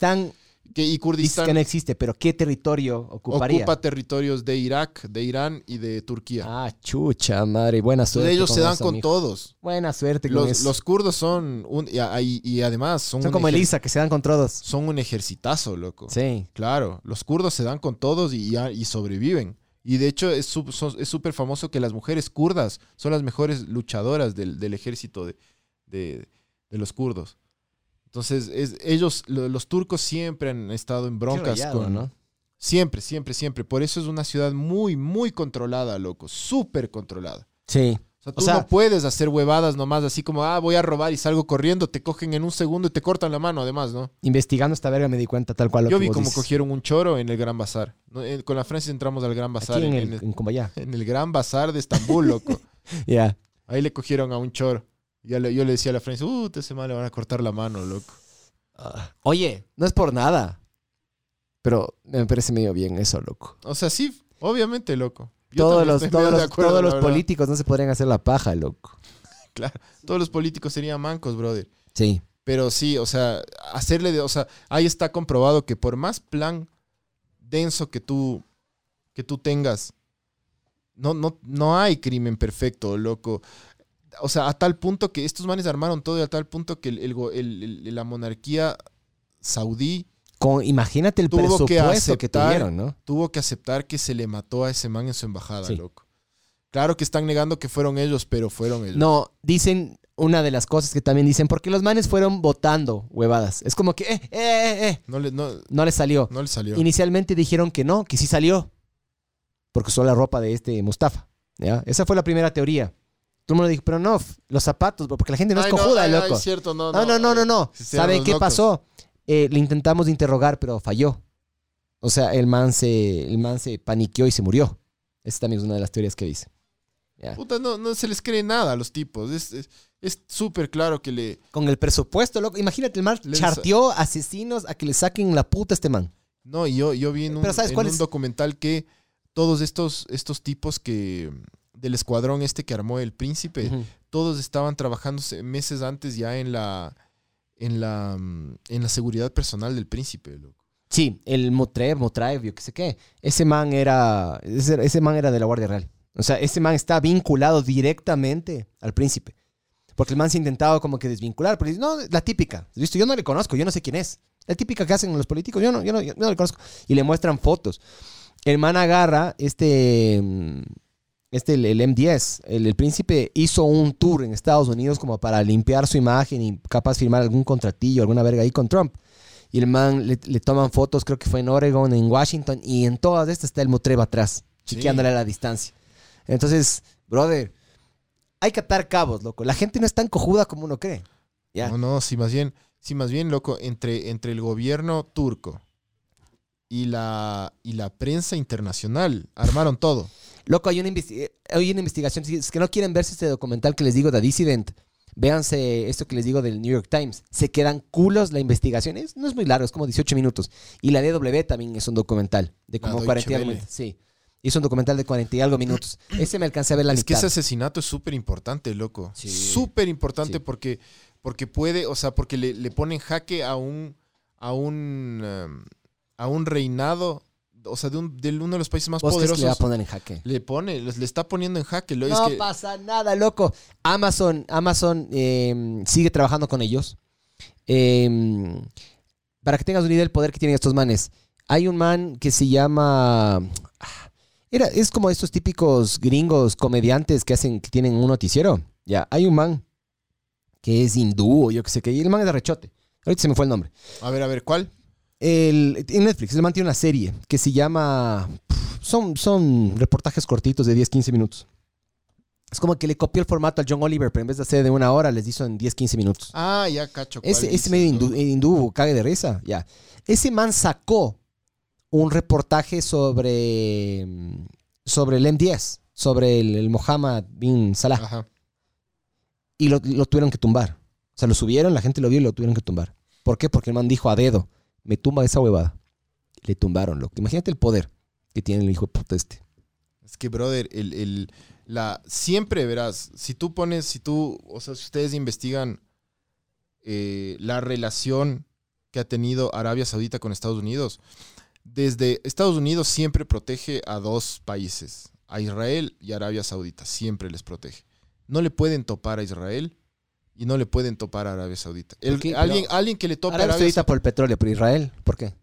Que, y Kurdistán que no existe, pero ¿qué territorio ocuparía? ocupa territorios de Irak, de Irán y de Turquía. Ah, chucha, madre. Buena Entonces suerte. ellos con se dan eso, con mijo. todos. Buena suerte con Los, eso. los kurdos son un, y, y- y además son, como Elisa, que se dan con todos. son un ejercitazo, loco. Sí. Claro, los kurdos se dan con todos y, y- y sobreviven. Y de hecho es súper famoso que las mujeres kurdas son las mejores luchadoras del, del ejército de, de- de los kurdos. Entonces, es, ellos, lo- los turcos siempre han estado en broncas rayado, con... ¿no? Siempre, siempre, siempre. Por eso es una ciudad muy, muy controlada, loco. Súper controlada. Sí. O sea, O tú sea- no puedes hacer huevadas nomás así como, ah, voy a robar y salgo corriendo, te cogen en un segundo y te cortan la mano además, ¿no? Investigando esta verga me di cuenta tal cual lo Yo que vi cómo cogieron un choro en el Gran Bazar. Con la Francia entramos al Gran Bazar. Aquí en, en, el, en el, en Cumbayá. en el Gran Bazar de Estambul, loco. Ya. Ahí le cogieron a un choro. Ya le- yo le decía a la Francia, uh, te ese mal le van a cortar la mano, loco. Ah. Oye, no es por nada. Pero me parece medio bien eso, loco. O sea, sí, obviamente, loco. Yo Todos los, todos los, acuerdo, todos los políticos no se podrían hacer la paja, loco. Todos los políticos serían mancos, brother. Sí. Pero sí, o sea, hacerle de, o sea, ahí está comprobado que por más plan denso que tú, que tú tengas, no, no, no hay crimen perfecto, loco. O sea, a tal punto que estos manes armaron todo y a tal punto que el, el la monarquía saudí Con, imagínate el Tuvo presupuesto que, aceptar- tuvieron, ¿no? tuvo que aceptar que se le mató a ese man en su embajada, Sí. loco. Claro que están negando que fueron ellos, pero fueron ellos. No, dicen una de las cosas que también dicen, porque los manes fueron votando huevadas. Es como que, eh, eh, eh, eh, No le, no, no les salió. no le salió. Inicialmente dijeron que no, que sí salió. Porque usó la ropa de este Mustafa. ¿ya? Esa fue la primera teoría. Todo el mundo dijo, pero no, los zapatos, porque la gente no Ay, es cojuda, ay, loco. cierto, no, No, no, no, no, no. ¿Saben qué locos. pasó? Eh, le intentamos interrogar, pero falló. O sea, el man se, el man se paniqueó y se murió. Esa también es una de las teorías que dice. Ya. Puta, no, no se les cree nada a los tipos. Es es- es súper claro que le. Con el presupuesto, loco. Imagínate, el man Les- charteó asesinos a que le saquen la puta a este man. No, y yo, yo vi en un, Pero ¿sabes en cuál un es? documental que todos estos, estos tipos que. Del escuadrón este que armó el príncipe, todos estaban trabajando se- meses antes ya en la. en la. mm, en la seguridad personal del príncipe, loco. Sí, el Motrev, Motraev, yo qué sé qué. Ese man era. Ese, ese man era de la Guardia Real. O sea, ese man está vinculado directamente al príncipe. Porque el man se ha intentado como que desvincular. Pero dice, no, la típica. ¿Visto? Yo no le conozco, yo no sé quién es. La típica que hacen los políticos, yo no, yo no, yo no le conozco. Y le muestran fotos. El man agarra este. Este, el, el M10, el, el príncipe hizo un tour en Estados Unidos como para limpiar su imagen y capaz firmar algún contratillo, alguna verga ahí con Trump. Y el man le, le toman fotos, creo que fue en Oregon, en Washington, y en todas estas está el Mutreba atrás, Sí. chiqueándole a la distancia. Entonces, brother, hay que atar cabos, loco. La gente no es tan cojuda como uno cree. Ya. No, no, sí, más bien, sí, más bien, loco, entre, entre el gobierno turco y la, y la prensa internacional armaron todo. Loco, hay una, investi- hay una investigación. Si es que no quieren verse este documental que les digo de Dissident, véanse esto que les digo del New York Times. Se quedan culos la investigación. Es- no es muy largo, es como 18 minutos. Y la DW también es un documental de como Deutsche 40 y algo. Sí. Hizo un documental de 40 y algo minutos. Ese me alcancé a ver la es que ese asesinato es súper importante, loco. Sí. Súper importante Sí. porque, porque puede, o sea, porque le, le pone en jaque a un, a un, um, a un reinado, o sea, de, un, de uno de los países más ¿Vos crees que poderosos. le va a poner en jaque? Le pone, le está poniendo en jaque. Lo, es No que- pasa nada, loco. Amazon, Amazon eh, sigue trabajando con ellos. Eh, para que tengas una idea del poder que tienen estos manes. Hay un man que se llama. ah, Era, es como estos típicos gringos comediantes que hacen, que tienen un noticiero. Ya, hay un man que es hindú o yo qué sé qué. Y el man es de rechote. Ahorita se me fue el nombre. A ver, a ver, ¿cuál? El, en Netflix, el man tiene una serie que se llama. Son, son reportajes cortitos de 10-15 minutos. Es como que le copió el formato al John Oliver, pero en vez de hacer de una hora, les hizo en 10-15 minutos. Ah, ya cacho. Ese, ese medio hindú, hindú, cague de risa, ya. Ese man sacó un reportaje sobre, sobre el M10, sobre el, el Mohammed bin Salah, Ajá. y lo, lo tuvieron que tumbar. O sea, lo subieron, la gente lo vio y lo tuvieron que tumbar. ¿Por qué? Porque el man dijo a dedo, me tumba esa huevada. Le tumbaron, loco. Imagínate el poder que tiene el hijo de puta este. Es que, brother, el, el- la, siempre verás, si tú pones, si tú, o sea, si ustedes investigan eh, la relación que ha tenido Arabia Saudita con Estados Unidos, desde Estados Unidos siempre protege a dos países, a Israel y Arabia Saudita, siempre les protege. No le pueden topar a Israel y no le pueden topar a Arabia Saudita. El- qué? alguien, Pero- alguien que le tope a Ahora Arabia ahorita por el petróleo, pero Israel, ¿por qué?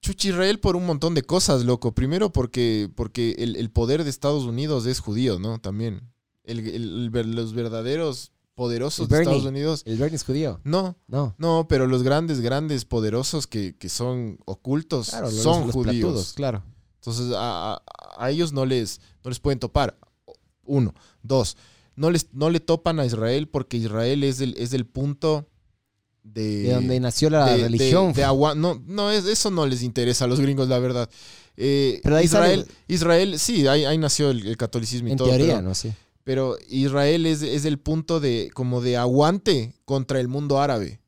Chuchi Israel por un montón de cosas, loco. Primero porque, porque el, el poder de Estados Unidos es judío, ¿no? También. El- los verdaderos poderosos de. Estados Unidos. El Bernie es judío. No, No. no, pero los grandes, grandes poderosos que, que son ocultos Claro, son los judíos. platudos, claro. Entonces a, a- a ellos no les, no les pueden topar. Uno. Dos. No, les, no le topan a Israel porque Israel es el, es el punto de... De donde nació la de- de- religión. de agua- no, no es, eso no les interesa a los gringos, la verdad. Eh, Pero de ahí Israel, sale- Israel, sí, ahí, ahí nació el, el catolicismo y en todo. teoría, pero, no sé. pero Israel es, es el punto de como de aguante contra el mundo árabe.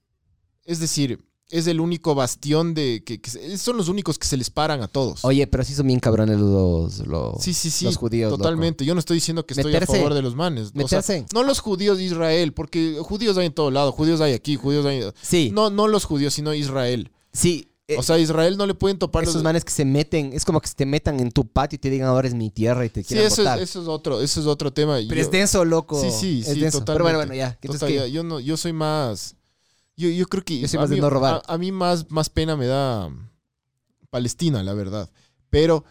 Es decir, es el único bastión de que, que se- son los únicos que se les paran a todos. Oye, pero sí son bien cabrones los, los, sí, sí, sí, los judíos. loco. totalmente. Yo no estoy diciendo que estoy Meterse- a favor de los manes. O sea, Meterse. no los judíos de Israel, porque judíos hay en todo lado, judíos hay aquí, judíos hay... Sí, No, no los judíos, sino Israel. sí. eh, O sea, a Israel no le pueden topar esos los... manes que se meten, es como que se te metan en tu patio y te digan ahora es mi tierra y te Sí, quieran eso es, botar. eso es otro, eso es otro tema. Pero Yo- es denso, loco. Sí, sí, es sí, denso. totalmente. Pero bueno, bueno, ya. Total, ya, yo no, yo soy más. Yo, yo creo que Yo soy a de mí- no robar. A, a mí más, más pena me da Palestina, la verdad. Pero,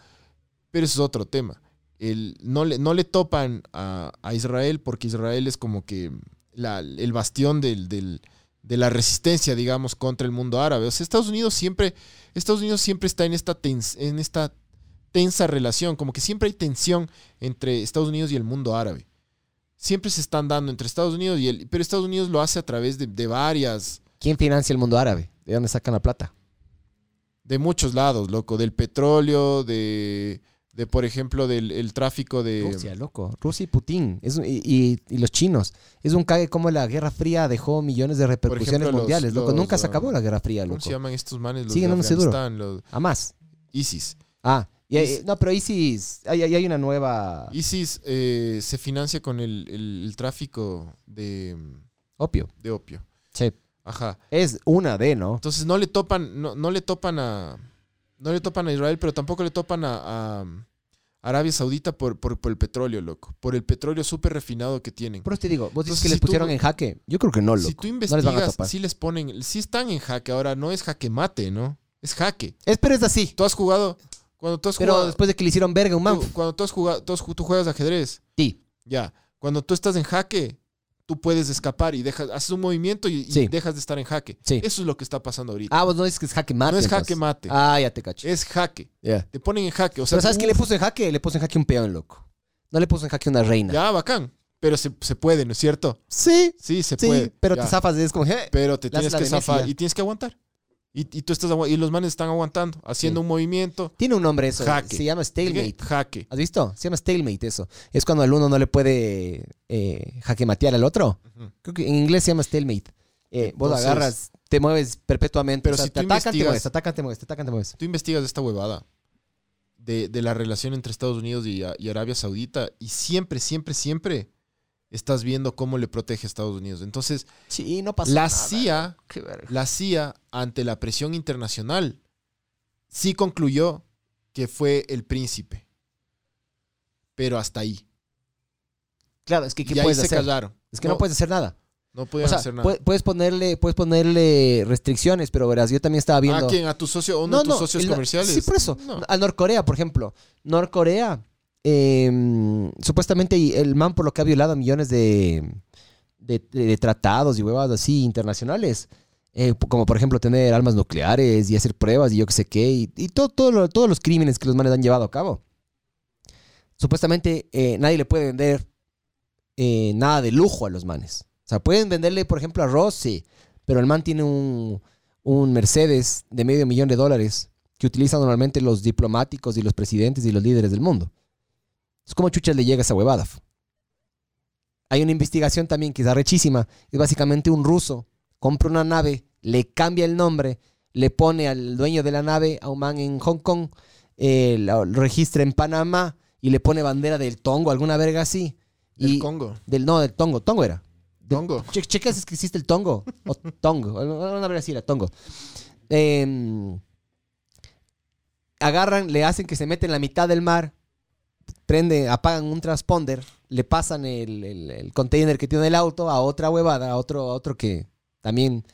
pero eso es otro tema. El, no, le, no le topan a, a Israel porque Israel es como que la- el bastión del, del- de la resistencia, digamos, contra el mundo árabe. O sea, Estados Unidos siempre, Estados Unidos siempre está en esta, tens- en esta tensa relación, como que siempre hay tensión entre Estados Unidos y el mundo árabe. Siempre se están dando entre Estados Unidos y el... Pero Estados Unidos lo hace a través de, de varias, ¿Quién financia el mundo árabe? ¿De dónde sacan la plata? de muchos lados, loco. Del petróleo, de, de por ejemplo, del el tráfico de... Rusia, loco. Rusia y Putin. Es y, y- y los chinos. Es un cague como la Guerra Fría dejó millones de repercusiones ejemplo, los- mundiales, loco. los, Nunca se acabó la Guerra Fría, ¿Cómo loco. se llaman estos manes? Los Siguen de. Afganistán, los A más. ISIS. Ah, y hay- Is- no, pero ISIS, hay, hay, una nueva ISIS eh, se financia con el, el- el tráfico de, opio. de opio. Sí. Ajá. Es una de, ¿no? Entonces no le topan, no, no le topan a. No le topan a Israel, pero tampoco le topan a, a, Arabia Saudita por, por, por el petróleo, loco. Por el petróleo súper refinado que tienen. Por eso te digo, vos dices Entonces, que les tú- pusieron en jaque. Yo creo que no, loco. si tú no les van a investigas, topar. sí les ponen, sí están en jaque. Ahora no es jaque mate, ¿no? Es jaque. Es, pero es así. Tú has jugado, cuando tú has Pero jugado, después de que le hicieron verga un man. tú- cuando tú has jugado, tú, juegas ajedrez, Sí. ya. Cuando tú estás en jaque, tú puedes escapar y dejas, haces un movimiento y, dejas de estar en jaque. Sí. Eso es lo que está pasando ahorita. Ah, vos no dices que es jaque mate. no es entonces. jaque mate, Ah, ya te cacho. es jaque. Te ponen en jaque. O sea, Pero ¿sabes qué le uf, puso en jaque? Le puso en jaque un peón, loco. No le puso en jaque una reina. Ya, bacán. Pero se, se puede, ¿no es cierto? Sí, Sí, se sí, puede. pero ya. te zafas de es como, "Je". Pero te Le tienes que zafar y tienes que aguantar. Y, y tú estás y los manes están aguantando, haciendo Sí. un movimiento. Tiene un nombre eso. Jaque. Se llama stalemate. Jaque. ¿Has visto? Se llama stalemate eso. Es cuando el uno no le puede eh, jaque matear al otro. Ujú. Creo que en inglés se llama stalemate. Eh, vos Entonces- agarras, te mueves perpetuamente. Pero O sea, si te atacan, te mueves, te atacan, te mueves, te atacan, te mueves. Tú investigas esta huevada de, de la relación entre Estados Unidos y, y Arabia Saudita y siempre, siempre, siempre estás viendo cómo le protege a Estados Unidos. Entonces, Sí, no pasa la nada. CIA, la CIA, ante la presión internacional, sí concluyó que fue el príncipe. Pero hasta ahí. Claro, es que ¿qué y ahí puedes se callaron. Es que no, puedes hacer nada. No O podían sea, hacer nada. pu- puedes ponerle, puedes ponerle restricciones, pero verás, yo también estaba viendo. ¿A quién? ¿A tu socio o uno de tus socios el- comerciales? Sí, por eso. No. A Norcorea, por ejemplo. Norcorea, eh, supuestamente el man por lo que ha violado millones de, tratados y huevadas así internacionales. eh, como por ejemplo tener armas nucleares y hacer pruebas y yo qué sé qué. Y, todos los crímenes que los manes han llevado a cabo. Supuestamente eh, nadie le puede vender eh, nada de lujo a los manes. O sea, pueden venderle, por ejemplo, arroz, sí. Pero el man tiene un, un Mercedes de medio millón de dólares que utilizan normalmente los diplomáticos y los presidentes y los líderes del mundo. Es como chuchas le llega esa huevada. Hay una investigación también que es arrechísima. Es básicamente un ruso compra una nave, le cambia el nombre, le pone al dueño de la nave, a un man en Hong Kong, eh, lo, registra en Panamá y le pone bandera del Tongo, alguna verga así. El Y Congo. del no, del Tongo, Tongo era. Tongo. Che, checas es que existe el Tongo. O Tongo. Una verga así era, Tongo. Em, agarran, le hacen que se mete en la mitad del mar, prende, apagan un transponder, le pasan el, el, el container que tiene el auto a otra huevada, a otro, a otro que también,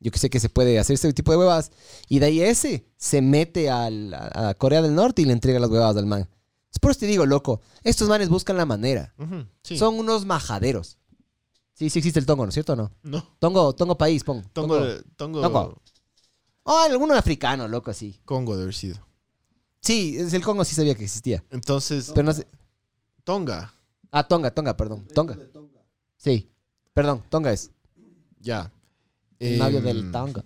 yo que sé que se puede hacer este tipo de huevadas, y de ahí ese se mete al- a, a Corea del Norte y le entrega las huevadas al man. Es por eso te digo, loco, estos manes buscan la manera. Sí. Son unos majaderos. Sí, sí existe el Tongo, ¿no es cierto o no? No. Tongo, Tongo país, pon. Tongo. Tongo. Tongo. Tongo. Oh, alguno africano, loco, así. Congo debe haber sido. Sí, es el Congo sí sabía que existía. Entonces, Pero no sé. Tonga. Ah, Tonga, Tonga, perdón. Tonga. Sí. Perdón, Tonga es. Ya. El Em, del Tonga.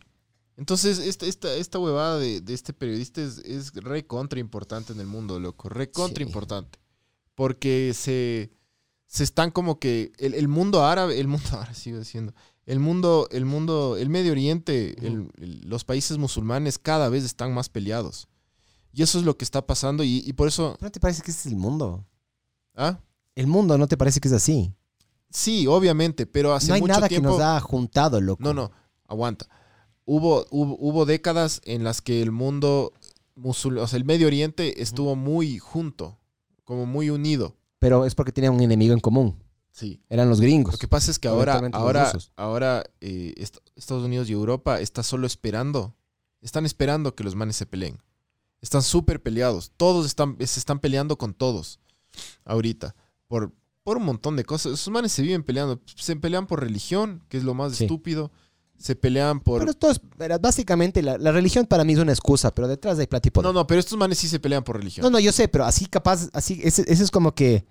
Entonces, esta, esta, esta huevada de, de este periodista es, es re contra importante en el mundo, loco. Re contra Sí. importante. Porque se, se están como que. El, el mundo árabe, el mundo árabe, sigo diciendo. El mundo, el mundo, el Medio Oriente, el- el- los países musulmanes cada vez están más peleados. Y eso es lo que está pasando. Y, y por eso. ¿No te parece que ese es el mundo? ¿Ah? El mundo no te parece que es así. Sí, obviamente, pero hace no hay mucho nada tiempo. que nos ha juntado, loco. No, no, aguanta. Hubo, hubo, hubo décadas en las que el mundo musulmán, o sea, el Medio Oriente estuvo muy junto, como muy unido. Pero es porque tenían un enemigo en común. Sí. Eran los gringos. Lo que pasa es que ahora, ahora, ahora eh, est- Estados Unidos y Europa está solo esperando, están esperando que los manes se peleen. Están súper peleados. Todos están, se están peleando con todos ahorita. Por, por un montón de cosas. Esos manes se viven peleando. Se pelean por religión, que es lo más Sí. estúpido. Se pelean por... Pero esto es, básicamente, la, la religión para mí es una excusa, pero detrás hay plata y poder. No, no, pero estos manes sí se pelean por religión. No, no, yo sé, pero así capaz, así, ese, ese es como que.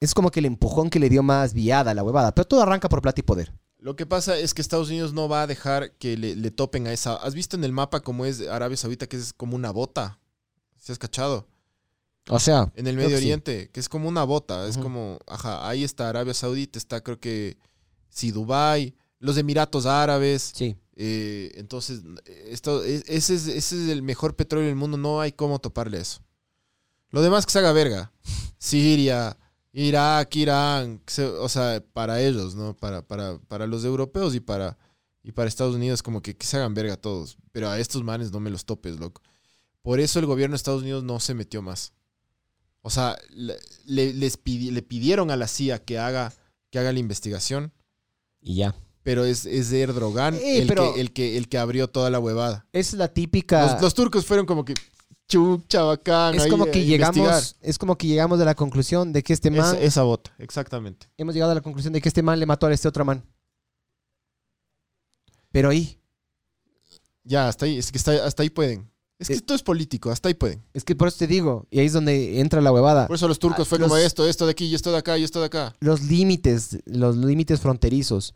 Es como que el empujón que le dio más viada a la huevada. Pero todo arranca por plata y poder. Lo que pasa es que Estados Unidos no va a dejar que le, le topen a esa... ¿Has visto en el mapa cómo es Arabia Saudita, que es como una bota? ¿Se has cachado? O sea. En el Medio sí. Oriente, que es como una bota. Es como, ajá, ahí está Arabia Saudita, está creo que, sí, Dubái, los Emiratos Árabes. Sí. eh, entonces, esto, e- ese, es, ese es el mejor petróleo del mundo, no hay cómo toparle eso. Lo demás que se haga verga. Siria, Irak, Irán, o sea, para ellos, ¿no? Para, para, para los europeos y para, y para Estados Unidos, como que, que se hagan verga todos. Pero a estos manes no me los topes, loco. Por eso el gobierno de Estados Unidos no se metió más. O sea, le, le- les pidi- le pidieron a la CIA que haga, que haga la investigación, Y ya. pero es, es de Erdogan Eh, el, pero- que, el, que, el que abrió toda la huevada. Es la típica. Los, los turcos fueron como que chucha, bacán. es como que investigar. llegamos. Es como que llegamos a la conclusión de que este man. Esa, esa bota, exactamente. Hemos llegado a la conclusión de que este man le mató a este otro man. Pero ahí. Ya, hasta ahí, es que está- hasta ahí pueden. Es que Eh. esto es político, hasta ahí pueden. Es que por eso te digo. Y ahí es donde entra la huevada. Por eso los turcos Ah, fue como esto, esto de aquí, y esto de acá, y esto de acá. los límites, los límites fronterizos,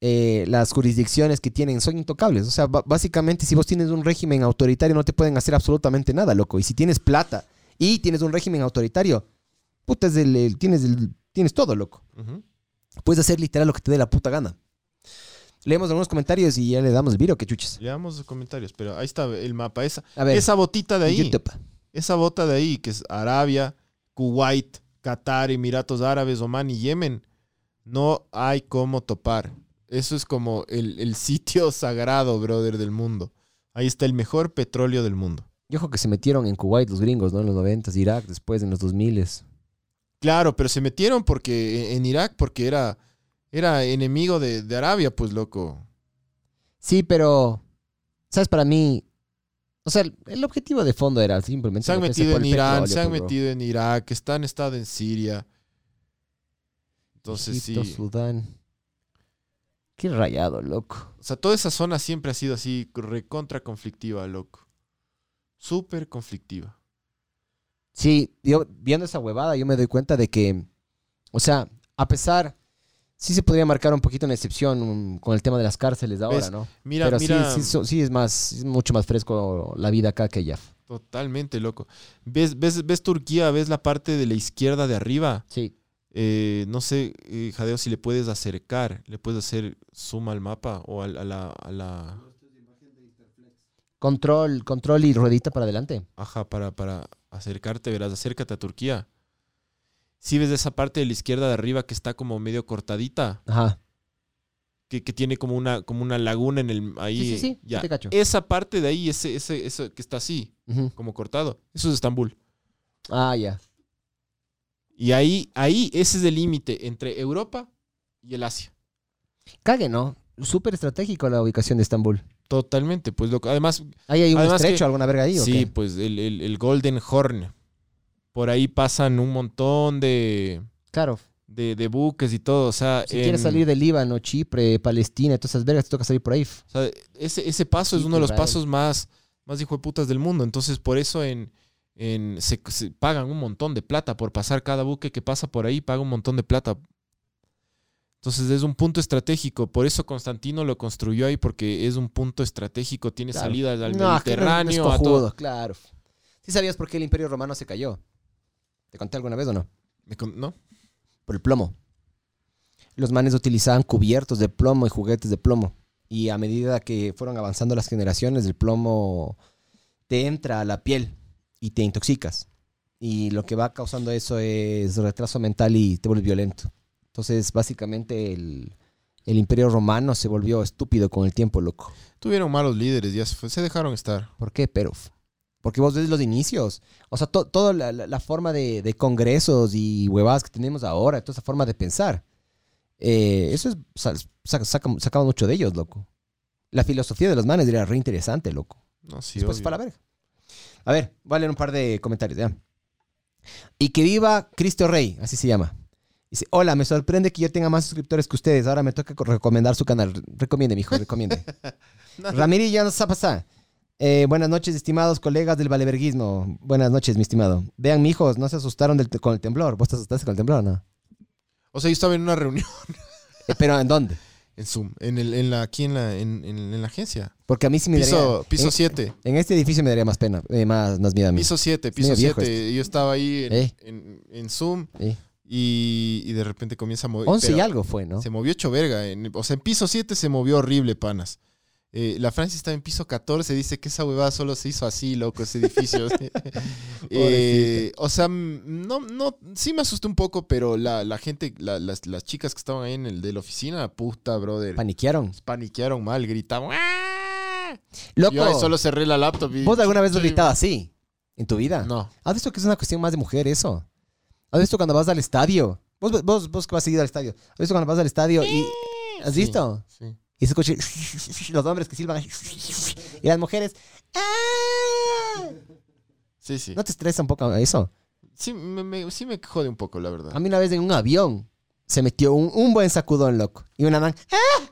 eh, las jurisdicciones que tienen son intocables. O sea, básicamente si vos tienes un régimen autoritario no te pueden hacer absolutamente nada, loco. Y si tienes plata y tienes un régimen autoritario, puta, es el- el- tienes, el- tienes todo, loco. Puedes hacer literal lo que te dé la puta gana. Leemos algunos comentarios y ya le damos el viro, que chuches. Leamos los comentarios, pero ahí está el mapa. Esa, A ver, esa botita de ahí, YouTube. esa bota de ahí, que es Arabia, Kuwait, Qatar, Emiratos Árabes, Oman y Yemen, no hay cómo topar. Eso es como el, el sitio sagrado, brother, del mundo. Ahí está el mejor petróleo del mundo. Y ojo que se metieron en Kuwait los gringos, ¿no? En los 90, Irak, después en los 2000. Claro, pero se metieron porque en Irak porque era, era enemigo de, de Arabia, pues loco. Sí, pero, ¿sabes? Para mí, o sea, el, objetivo de fondo era simplemente... Se han metido en Irán, se han pues, bro. metido en Irak, están estado en Siria. Entonces Egipto, sí. Sudán. Qué rayado, loco. O sea, toda esa zona siempre ha sido así, recontra conflictiva, loco. Súper conflictiva. Sí, yo viendo esa huevada, yo me doy cuenta de que, o sea, a pesar, sí se podría marcar un poquito una excepción um, con el tema de las cárceles ahora, ¿Ves? ¿no? Mira, Pero mira, sí, sí, sí es más, es mucho más fresco la vida acá que allá. totalmente loco. ¿Ves, ves, ves Turquía, ves la parte de la izquierda de arriba. Sí. Eh, no sé, eh, Jadeo, si le puedes acercar, le puedes hacer zoom al mapa o al- a, la, a la... Control, control y ruedita para adelante. Ajá, para, para acercarte, verás, acércate a Turquía. Si ves esa parte de la izquierda de arriba que está como medio cortadita, Ajá. que, que tiene como una, como una laguna en el ahí. Sí, sí, sí, ya. te cacho. Esa parte de ahí, ese, ese, eso que está así, como cortado, eso es Estambul. Ah, ya. Y ahí, ahí, ese es el límite entre Europa y el Asia. Cague, ¿no? Súper estratégico la ubicación de Estambul. Totalmente, pues loco. Además, ¿Ahí hay un Además estrecho, que- alguna verga ahí o sí, qué? pues el, el- el Golden Horn. Por ahí pasan un montón de, Claro. de, de buques y todo. O sea, Si en- quieres salir de Líbano, Chipre, Palestina, todas esas vergas, te toca salir por ahí. o sea, ese, ese paso es uno de los pasos más, más hijo de putas del mundo. Entonces, por eso en, en se, se pagan un montón de plata por pasar cada buque que pasa por ahí, paga un montón de plata. Entonces es un punto estratégico, por eso Constantino lo construyó ahí, porque es un punto estratégico, tiene Claro. salidas al No, que no es- no es Mediterráneo, a todo. claro. ¿Sí sabías por qué el Imperio Romano se cayó? ¿Te conté alguna vez o no? Me ¿No? Por el plomo. Los manes utilizaban cubiertos de plomo y juguetes de plomo. Y a medida que fueron avanzando las generaciones, el plomo te entra a la piel y te intoxicas. Y lo que va causando eso es retraso mental y te vuelves violento. Entonces, básicamente, el, el Imperio Romano se volvió estúpido con el tiempo, loco. Tuvieron malos líderes, ya se, se dejaron estar. ¿Por qué, pero? Porque vos ves los inicios. O sea, to- toda la, la- forma de, de congresos y huevadas que tenemos ahora, toda esa forma de pensar. eh, eso es. sa- saca- saca- sacamos mucho de ellos, loco. La filosofía de los manes era re interesante, loco. No, sí, Después obvio. para la verga. A ver, voy a leer un par de comentarios, ya. Y que viva Cristo Rey, así se llama. Dice, hola, me sorprende que yo tenga más suscriptores que ustedes. Ahora me toca co- recomendar su canal. Recomiende, mijo, recomiende. Ramirillo no se pasa. Eh, buenas noches, estimados colegas del valeverguismo. Buenas noches, mi estimado. Vean, mijos, no se asustaron del con el temblor. ¿Vos te asustaste con el temblor, no? O sea, yo estaba en una reunión Eh, Pero ¿en dónde? en Zoom, en, el, en la, aquí en la, en, en- en la agencia. Porque a mí sí me daría... Piso, piso en, 7. en este edificio me daría más pena, eh, más, más miedo a mí. Piso 7, Es piso medio viejo 7. Yo estaba ahí en, Eh. en- en Zoom Sí. y, y de repente comienza a mover. 11 y algo fue, ¿no? Se movió hecho verga. o sea, en piso 7 se movió horrible, panas. Eh, la Francia está en piso 14, dice que esa huevada solo se hizo así, loco, ese edificio. Eh, o sea, no, no, sí me asusté un poco, pero la, la gente, la- las, las chicas que estaban ahí en el de la oficina, puta, brother, Paniquearon. paniquearon mal, gritaban. "¡Ah!". Loco, Yo solo cerré la laptop y... vos alguna vez Sí, gritado así. en tu vida. No. ¿Has visto que es una cuestión más de mujer eso? ¿Has visto cuando vas al estadio? Vos, vos, vos que vas seguido al estadio. ¿Has visto cuando vas al estadio y... ¿Has Sí, visto? Sí. Y se escucha los hombres que silban y las mujeres... ¡ah! Sí, sí. ¿No te estresa un poco eso? Sí me, me- sí me jode un poco, la verdad. A mí una vez en un avión se metió un, un buen sacudón, loco. Y una man... ¡ah!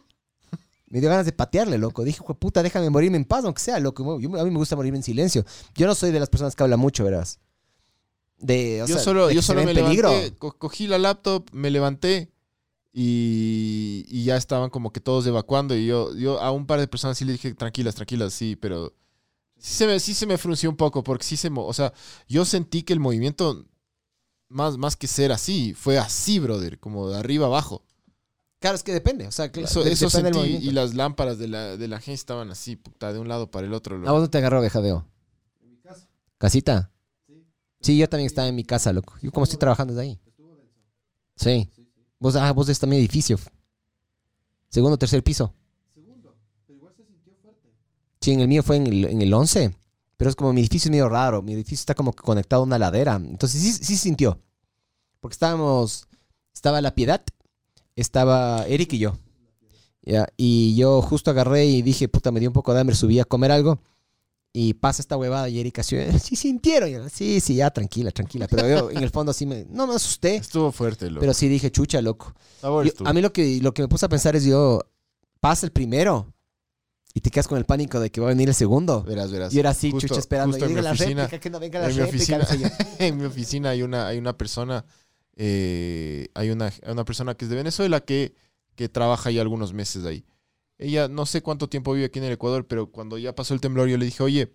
Me dio ganas de patearle, loco. Dije, "Hijo de puta, déjame morirme en paz, aunque sea, loco. Yo- a mí me gusta morirme en silencio. Yo no soy de las personas que hablan mucho, verás. De, o yo sea, solo, de yo solo me en peligro. levanté, co- cogí la laptop, me levanté y, y ya estaban como que todos evacuando y yo, yo a un par de personas sí le dije, tranquilas, tranquilas, sí, pero sí se me, sí se me frunció un poco porque sí se, o sea, yo sentí que el movimiento, más, más que ser así, fue así, brother, como de arriba abajo. Claro, es que depende. O sea, claro, Eso, de- eso depende sentí movimiento. y las lámparas de la, de la gente estaban así, puta, de un lado para el otro. ¿A loco. vos no te agarró vejadeo? En mi casa. ¿Casita? Sí. yo también estaba en mi casa, loco. Yo como estoy trabajando desde ahí. Sí. Vos, ah, vos estás en mi edificio. Segundo, tercer piso. Sí, en el mío fue en el, en el 11. Pero es como mi edificio es medio raro. Mi edificio está como que conectado a una ladera. Entonces sí, sí se sintió. Porque estábamos... Estaba La Piedad. Estaba Eric y yo. Ya, y yo justo agarré y dije, puta, me dio un poco de hambre, subí a comer algo. Y pasa esta huevada y Erika así, sí sintieron. Yo, sí, sí, ya, tranquila, tranquila. Pero yo en el fondo sí me, no me asusté. Estuvo fuerte, loco. Pero sí dije, chucha, loco. Yo- a mí lo que, lo que me puse a pensar es yo, pasa el primero y te quedas con el pánico de que va a venir el segundo. Verás, verás. Y era así, Justo- chucha, esperando. justo Y en mi la oficina- réplica, que no venga la en mi réplica. no sé yo. en mi oficina hay una, hay una persona, eh, hay una, una persona que es de Venezuela que, que trabaja ya algunos meses ahí. Ella no sé cuánto tiempo vive aquí en el Ecuador, pero cuando ya pasó el temblor yo le dije, oye,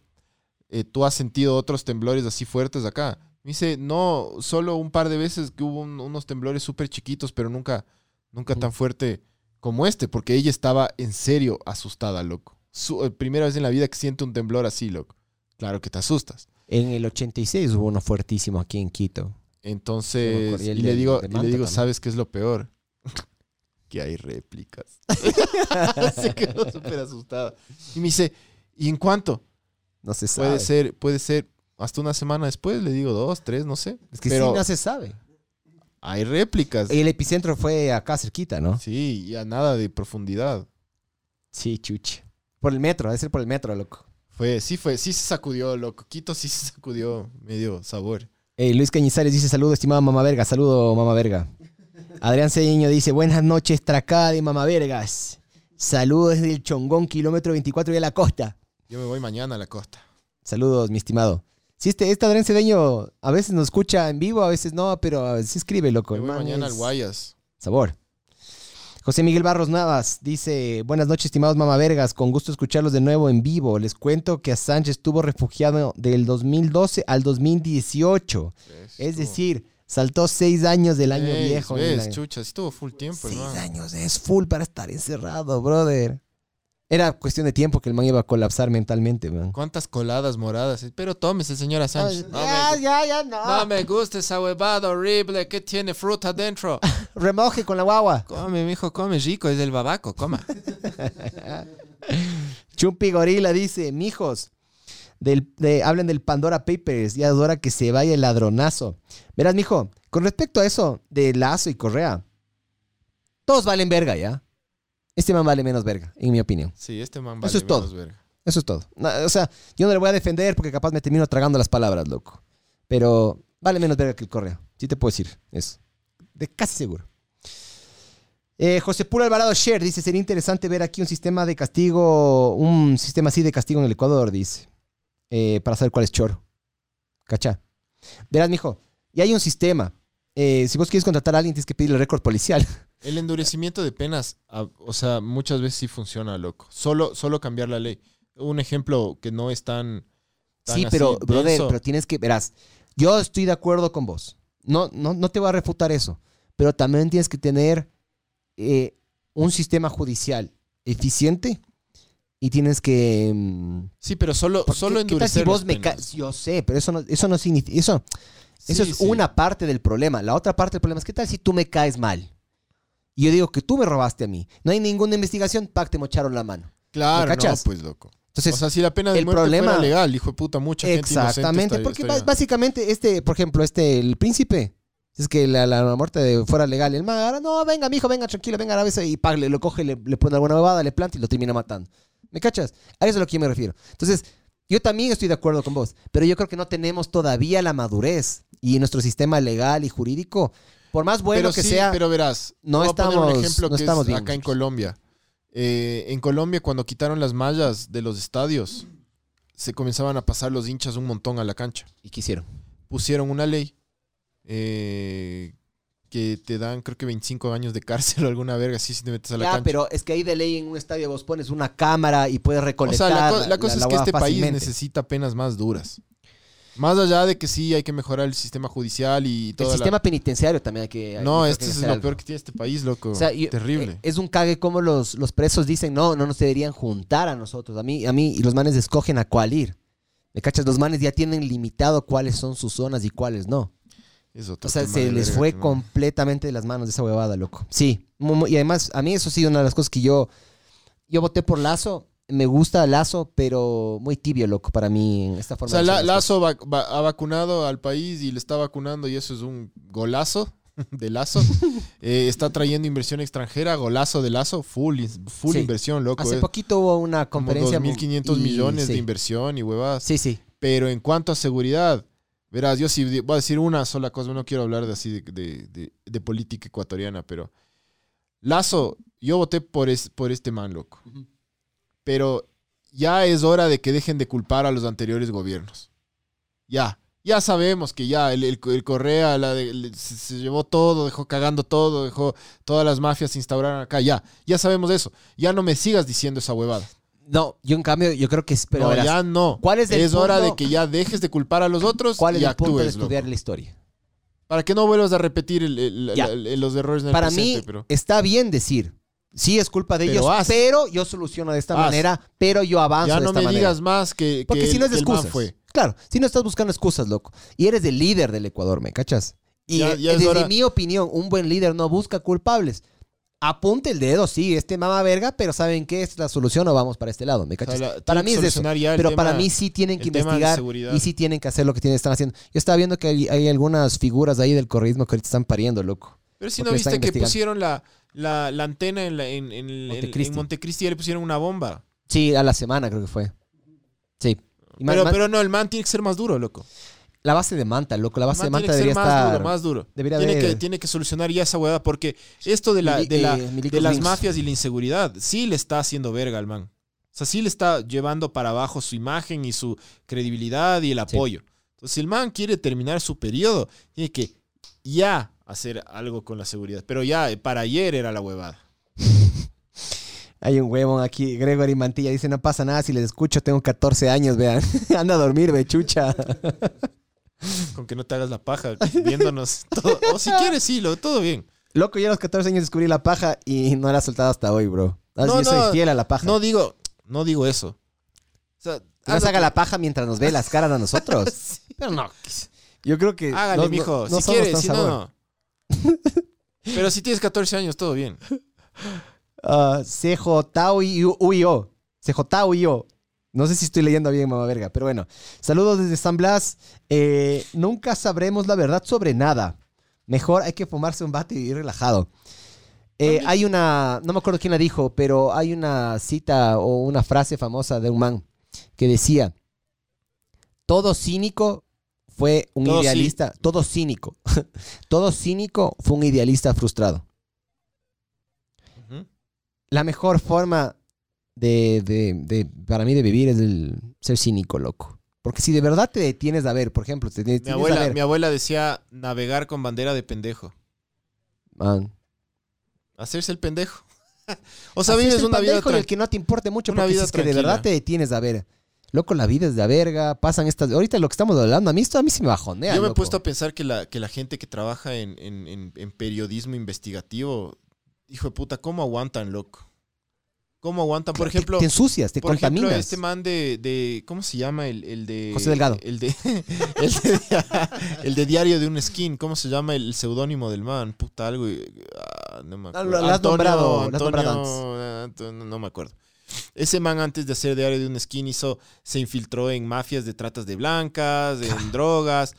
eh, ¿tú has sentido otros temblores así fuertes acá? Me dice, no, solo un par de veces que hubo un- unos temblores súper chiquitos, pero nunca, nunca tan fuerte como este, porque ella estaba en serio asustada, loco. Su, eh, primera vez en la vida que siente un temblor así, loco. Claro que te asustas. En el 86 hubo uno fuertísimo aquí en Quito. Entonces. Y y, le digo, y le digo, también. ¿sabes qué es lo peor? que hay réplicas. Se quedó súper asustada. Y me dice, ¿y en cuánto? No se sabe. Puede ser, puede ser hasta una semana después, le digo dos, tres, no sé. Es que Pero sí, no se sabe. hay réplicas. El epicentro fue acá cerquita, ¿no? Sí, y a nada de profundidad. Sí, chuchi. Por el metro, debe ser por el metro, loco. Fue, sí fue, sí se sacudió, loco. Quito sí se sacudió medio sabor. Eh, Luis Cañizares dice, saludo, estimado mamá verga. Saludo, mamá verga. Adrián Cedeño dice, buenas noches, tracada de mamá vergas. Saludos desde el Chongón, kilómetro 24 de la costa. Yo me voy mañana a la costa. Saludos, mi estimado. Sí, este, este Adrián Cedeño a veces nos escucha en vivo, a veces no, pero sí escribe, loco. Me voy mañana al Guayas. Sabor. José Miguel Barros Navas dice, buenas noches, estimados mamavergas, con gusto escucharlos de nuevo en vivo. Les cuento que Assange estuvo refugiado del 2012 al 2018. Es decir, saltó seis años del año Ves, viejo. en ves, la- chucha, estuvo full tiempo, Seis hermano. años es full para estar encerrado, brother. Era cuestión de tiempo que el man iba a colapsar mentalmente, man. ¿Cuántas coladas moradas? Pero tómese, señora Sánchez. No, ya, me, ya, ya, no. no me gusta esa huevada horrible que tiene fruta dentro. Remoje con la guagua. Come, mijo, come rico, es del babaco, coma. Chumpi Gorila dice, mijos, del, de, hablen del Pandora Papers, ya es hora que se vaya el ladronazo. Verás, mijo, con respecto a eso de Lazo y Correa, todos valen verga, ¿ya? Este man vale menos verga, en mi opinión. Sí, este man Eso vale es todo. menos verga. Eso es todo. No, o sea, yo no le voy a defender porque capaz me termino tragando las palabras, loco. Pero vale menos verga que el Correa. Sí te puedo decir eso. De casi seguro. Eh, José Puro Alvarado Sher dice, sería interesante ver aquí un sistema de castigo, un sistema así de castigo en el Ecuador, dice, eh, para saber cuál es choro. ¿Cacha? Verás, mijo, y hay un sistema. Eh, si vos quieres contratar a alguien, tienes que pedirle récord policial. El endurecimiento de penas, o sea, muchas veces sí funciona, loco. Solo, solo cambiar la ley. Un ejemplo que no es tan. tan Sí, así pero, brother, denso. pero tienes que, verás, yo estoy de acuerdo con vos. No, no, no te voy a refutar eso. Pero también tienes que tener eh, un sistema judicial eficiente y tienes que... mm, Sí, pero solo, solo ¿qué tal si endurecer. vos me? Yo sé, pero eso no, eso no significa... Eso, eso es sí. una parte del problema. La otra parte del problema es, ¿qué tal si tú me caes mal? Y yo digo que tú me robaste a mí. No hay ninguna investigación, pac, te mocharon la mano. Claro, ¿Me no, pues, loco. Entonces o sea, si la pena de el muerte problema- fuera legal, hijo de puta, mucha gente inocente Exactamente, porque estaría- básicamente este, por ejemplo, este, el príncipe, es que la, la- la muerte de- fuera legal, el man, ahora, no, venga, mijo, venga, tranquilo, venga, a veces, y pa, le, lo coge, le, le pone alguna bobada, le planta y lo termina matando. ¿Me cachas? A eso es a lo que yo me refiero. Entonces, yo también estoy de acuerdo con vos, pero yo creo que no tenemos todavía la madurez y nuestro sistema legal y jurídico, por más bueno pero que sí, sea, pero verás, no a poner estamos- un ejemplo no que estamos es bien acá en. Colombia. Eh, en Colombia, cuando quitaron las mallas de los estadios, se comenzaban a pasar los hinchas un montón a la cancha. y quisieron. Pusieron una ley eh, que te dan, creo que 25 años de cárcel o alguna verga así si te metes a la Ya, cancha. pero es que ahí de ley en un estadio vos pones una cámara y puedes o recolectar. sea, la, co- la cosa es que este país necesita penas más duras. Más allá de que sí hay que mejorar el sistema judicial y El todo. sistema penitenciario también hay que. hay- No, este que es lo algo. peor que tiene este país, loco. O sea, yo- Terrible. eh, Es un cague como los, los presos dicen, no, no nos deberían juntar a nosotros. A mí, a mí, y los manes escogen a cuál ir. ¿Me cachas? Los manes ya tienen limitado cuáles son sus zonas y cuáles no. Es otro O sea, se les fue completamente de las manos de esa huevada, loco. Sí. Y además, a mí eso ha sido una de las cosas que yo. Yo voté por Lazo. Me gusta Lazo, pero muy tibio, loco, para mí en esta O forma. sea, de La- hacer las Lazo va- va- ha vacunado al país y le está vacunando y eso es un golazo de Lazo. Eh, está trayendo inversión extranjera, golazo de Lazo, full, full Sí. inversión, loco. Hace eh. poquito hubo una conferencia. 2.500 y- millones sí. de inversión y huevadas. Sí, sí. Pero en cuanto a seguridad, verás, yo sí voy a decir una sola cosa, no quiero hablar de así de, de- de- de política ecuatoriana, pero Lazo, yo voté por, es- por este man, loco. Pero ya es hora de que dejen de culpar a los anteriores gobiernos. Ya, ya sabemos que ya el, el- el Correa la de- se, se llevó todo, dejó cagando todo, dejó todas las mafias se instauraron acá, ya, ya sabemos eso. Ya no me sigas diciendo esa huevada. No, yo en cambio, yo creo que es. Pero no, verás, ya no. ¿cuál es el hora punto? de que ya dejes de culpar a los otros ¿cuál es y el punto de actúes, loco. estudiar la historia? Para que no vuelvas a repetir el- el- los errores en el Para presente, mí, pero... está bien decir. Sí, es culpa de Pero ellos, haz. pero yo soluciono de esta Haz. manera, pero yo avanzo Ya de no esta me manera. digas más que, Porque que si no es de excusas. fue. Claro, si no estás buscando excusas, loco. Y eres el líder del Ecuador, ¿me cachas? Y Ya- ya es desde hora- mi opinión, un buen líder no busca culpables. Apunte el dedo, sí, este mama verga, pero ¿saben qué es la solución o vamos para este lado? ¿Me cachas? la- para mí es eso. Pero tema- para mí sí tienen que investigar y sí tienen que hacer lo que tienen, están haciendo. Yo estaba viendo que hay, hay algunas figuras ahí del correísmo que ahorita están pariendo, loco. Pero si no viste que pusieron la, la, la antena en, la- en, en, Montecristi. en Montecristi, ya le pusieron una bomba. Sí, a la semana creo que fue. Sí. Y Pero, man- pero no, el man tiene que ser más duro, loco. la base de Manta, loco. La base de man Manta tiene que debería ser más estar... duro, más duro. debería tiene, haber- que, tiene que solucionar ya esa huevada porque esto de, la, de, la, eh, de las mafias y la inseguridad sí le está haciendo verga al man. O sea, sí le está llevando para abajo su imagen y su credibilidad y el apoyo. Entonces, si el man quiere terminar su periodo, tiene que ya hacer algo con la seguridad. Pero ya, eh, para ayer era la huevada. Hay un huevón aquí, Gregory Mantilla, dice, no pasa nada si les escucho, tengo 14 años, vean. Anda a dormir, ve, chucha. Con que no te hagas la paja viéndonos. todo. O si quieres, sí, lo, todo bien. Loco, yo a los 14 años descubrí la paja y no la he soltado hasta hoy, bro. Así No, yo no, soy fiel a la paja. No digo, no digo eso. O sea, Que nos haz lo haga la paja mientras nos ve las caras a nosotros. Pero no. Yo creo que... Hágale, no- mijo. no- no si quieres, si no, no. Pero si tienes 14 años, todo bien. Ah, CJ-UIO. CJ-UIO. No sé si estoy leyendo bien, mamá verga, pero bueno. Saludos desde San Blas. Eh, nunca sabremos la verdad sobre nada. Mejor hay que fumarse un bate y ir relajado. Eh, hay una, no me acuerdo quién la dijo, pero hay una cita o una frase famosa de un man que decía, todo cínico fue un Todo sí. idealista, todo cínico, todo cínico fue un idealista frustrado la mejor forma de, de- de- para mí de vivir es el ser cínico, loco. Porque si de verdad te detienes a ver, por ejemplo, te detienes Mi a abuela, ver, mi abuela decía navegar con bandera de pendejo. man, Hacerse el pendejo. o sea, vives una vida y el que no te importe mucho, una porque si vida es que de verdad te detienes a ver. Loco, la vida es de a verga, pasan estas... Ahorita lo que estamos hablando, a mí esto a mí sí me bajonea, Yo me he puesto a pensar que la, que la gente que trabaja en, en- en- en periodismo investigativo, hijo de puta, ¿cómo aguantan, loco? ¿Cómo aguantan? Por Te- ejemplo, Te, ensucias, te por ejemplo, este man de, de- ¿cómo se llama? El, el de... José Delgado. El de, el de, el de Diario de un Skin, ¿cómo se llama el seudónimo del man? Puta, algo... ah, no me Ah, acuerdo. lo- has nombrado, lo has Antonio- nombrado ah, Antonio- no me acuerdo. Ese man antes de hacer diario de un skin hizo, se infiltró en mafias de tratas de blancas, en drogas.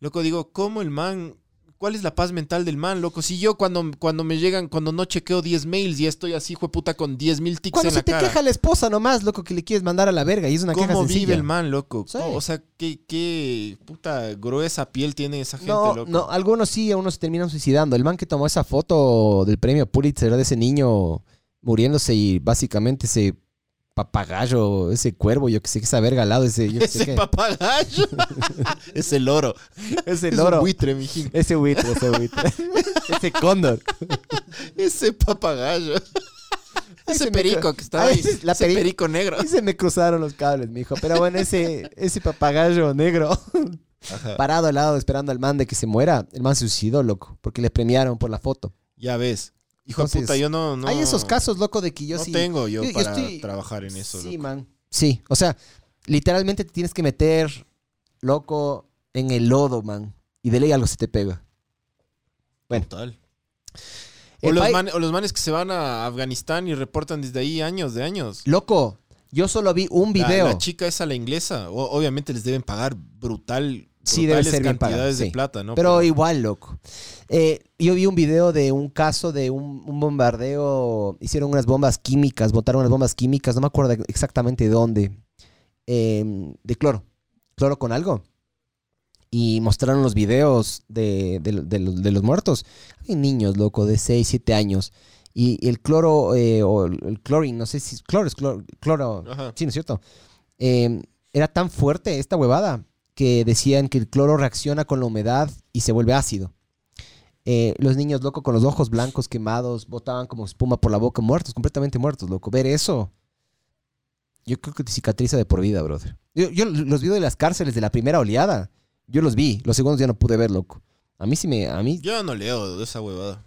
Loco, digo, ¿cómo el man ¿Cuál es la paz mental del man, loco? Si yo cuando, cuando me llegan, cuando no chequeo 10 mails y estoy así, hijo de puta, con 10 mil tics Cuando en se la te cara. queja la esposa nomás, loco, que le quieres mandar a la verga y es una queja ¿Cómo vive el man, loco? Sí. O sea, ¿qué, qué puta gruesa piel tiene esa gente, No, loco? no, algunos sí, algunos se terminan suicidando. El man que tomó esa foto del premio Pulitzer de ese niño muriéndose y básicamente ese papagayo, ese cuervo, yo que sé, que esa verga al lado, ese, yo sé Ese qué. papagayo. ese loro. ese Es loro. un buitre, mijín. Ese buitre, ese buitre. ese cóndor. Ese papagayo. Ay, Ese me perico que está Ay, ahí. ese- la ese peri- perico negro. Y se me cruzaron los cables, mijo. Pero bueno, ese, ese papagayo negro Ajá. parado al lado esperando al man de que se muera, el man se suicidó, loco, porque le premiaron por la foto. Ya ves. Hijo Entonces, de puta, yo no, no. Hay esos casos, loco, de que yo no sí. tengo yo, yo- yo para estoy- trabajar en eso. Sí, loco. man. Sí, o sea, literalmente te tienes que meter, loco, en el lodo, man. Y de ley algo se te pega. Bueno. Total. O los, pai- man- o los manes que se van a Afganistán y reportan desde ahí años de años. Loco, yo solo vi un La- video. La, chica esa, la inglesa, o- obviamente les deben pagar brutal, Sí, debe ser bien pagado, de sí. plata, ¿no? Pero igual, loco. Eh, yo vi un video de un caso de un, un bombardeo. Hicieron unas bombas químicas, botaron unas bombas químicas, no me acuerdo exactamente de dónde. eh, de cloro. Cloro con algo. Y mostraron los videos de, de- de los- de los muertos. Hay niños, loco, de 6, 7 años. Y el cloro, eh, o el, el chlorine, no sé si. Cloro es cloro. cloro. Sí, ¿no es cierto? Eh, era tan fuerte esta huevada que decían que el cloro reacciona con la humedad y se vuelve ácido. Eh, los niños, loco, con los ojos blancos quemados, botaban como espuma por la boca, muertos, completamente muertos, loco. Ver eso, yo creo que te cicatriza de por vida, brother. Yo, yo los vi de las cárceles de la primera oleada. Yo los vi, los segundos ya no pude ver, loco. A mí sí me, a mí Yo no leo de esa huevada.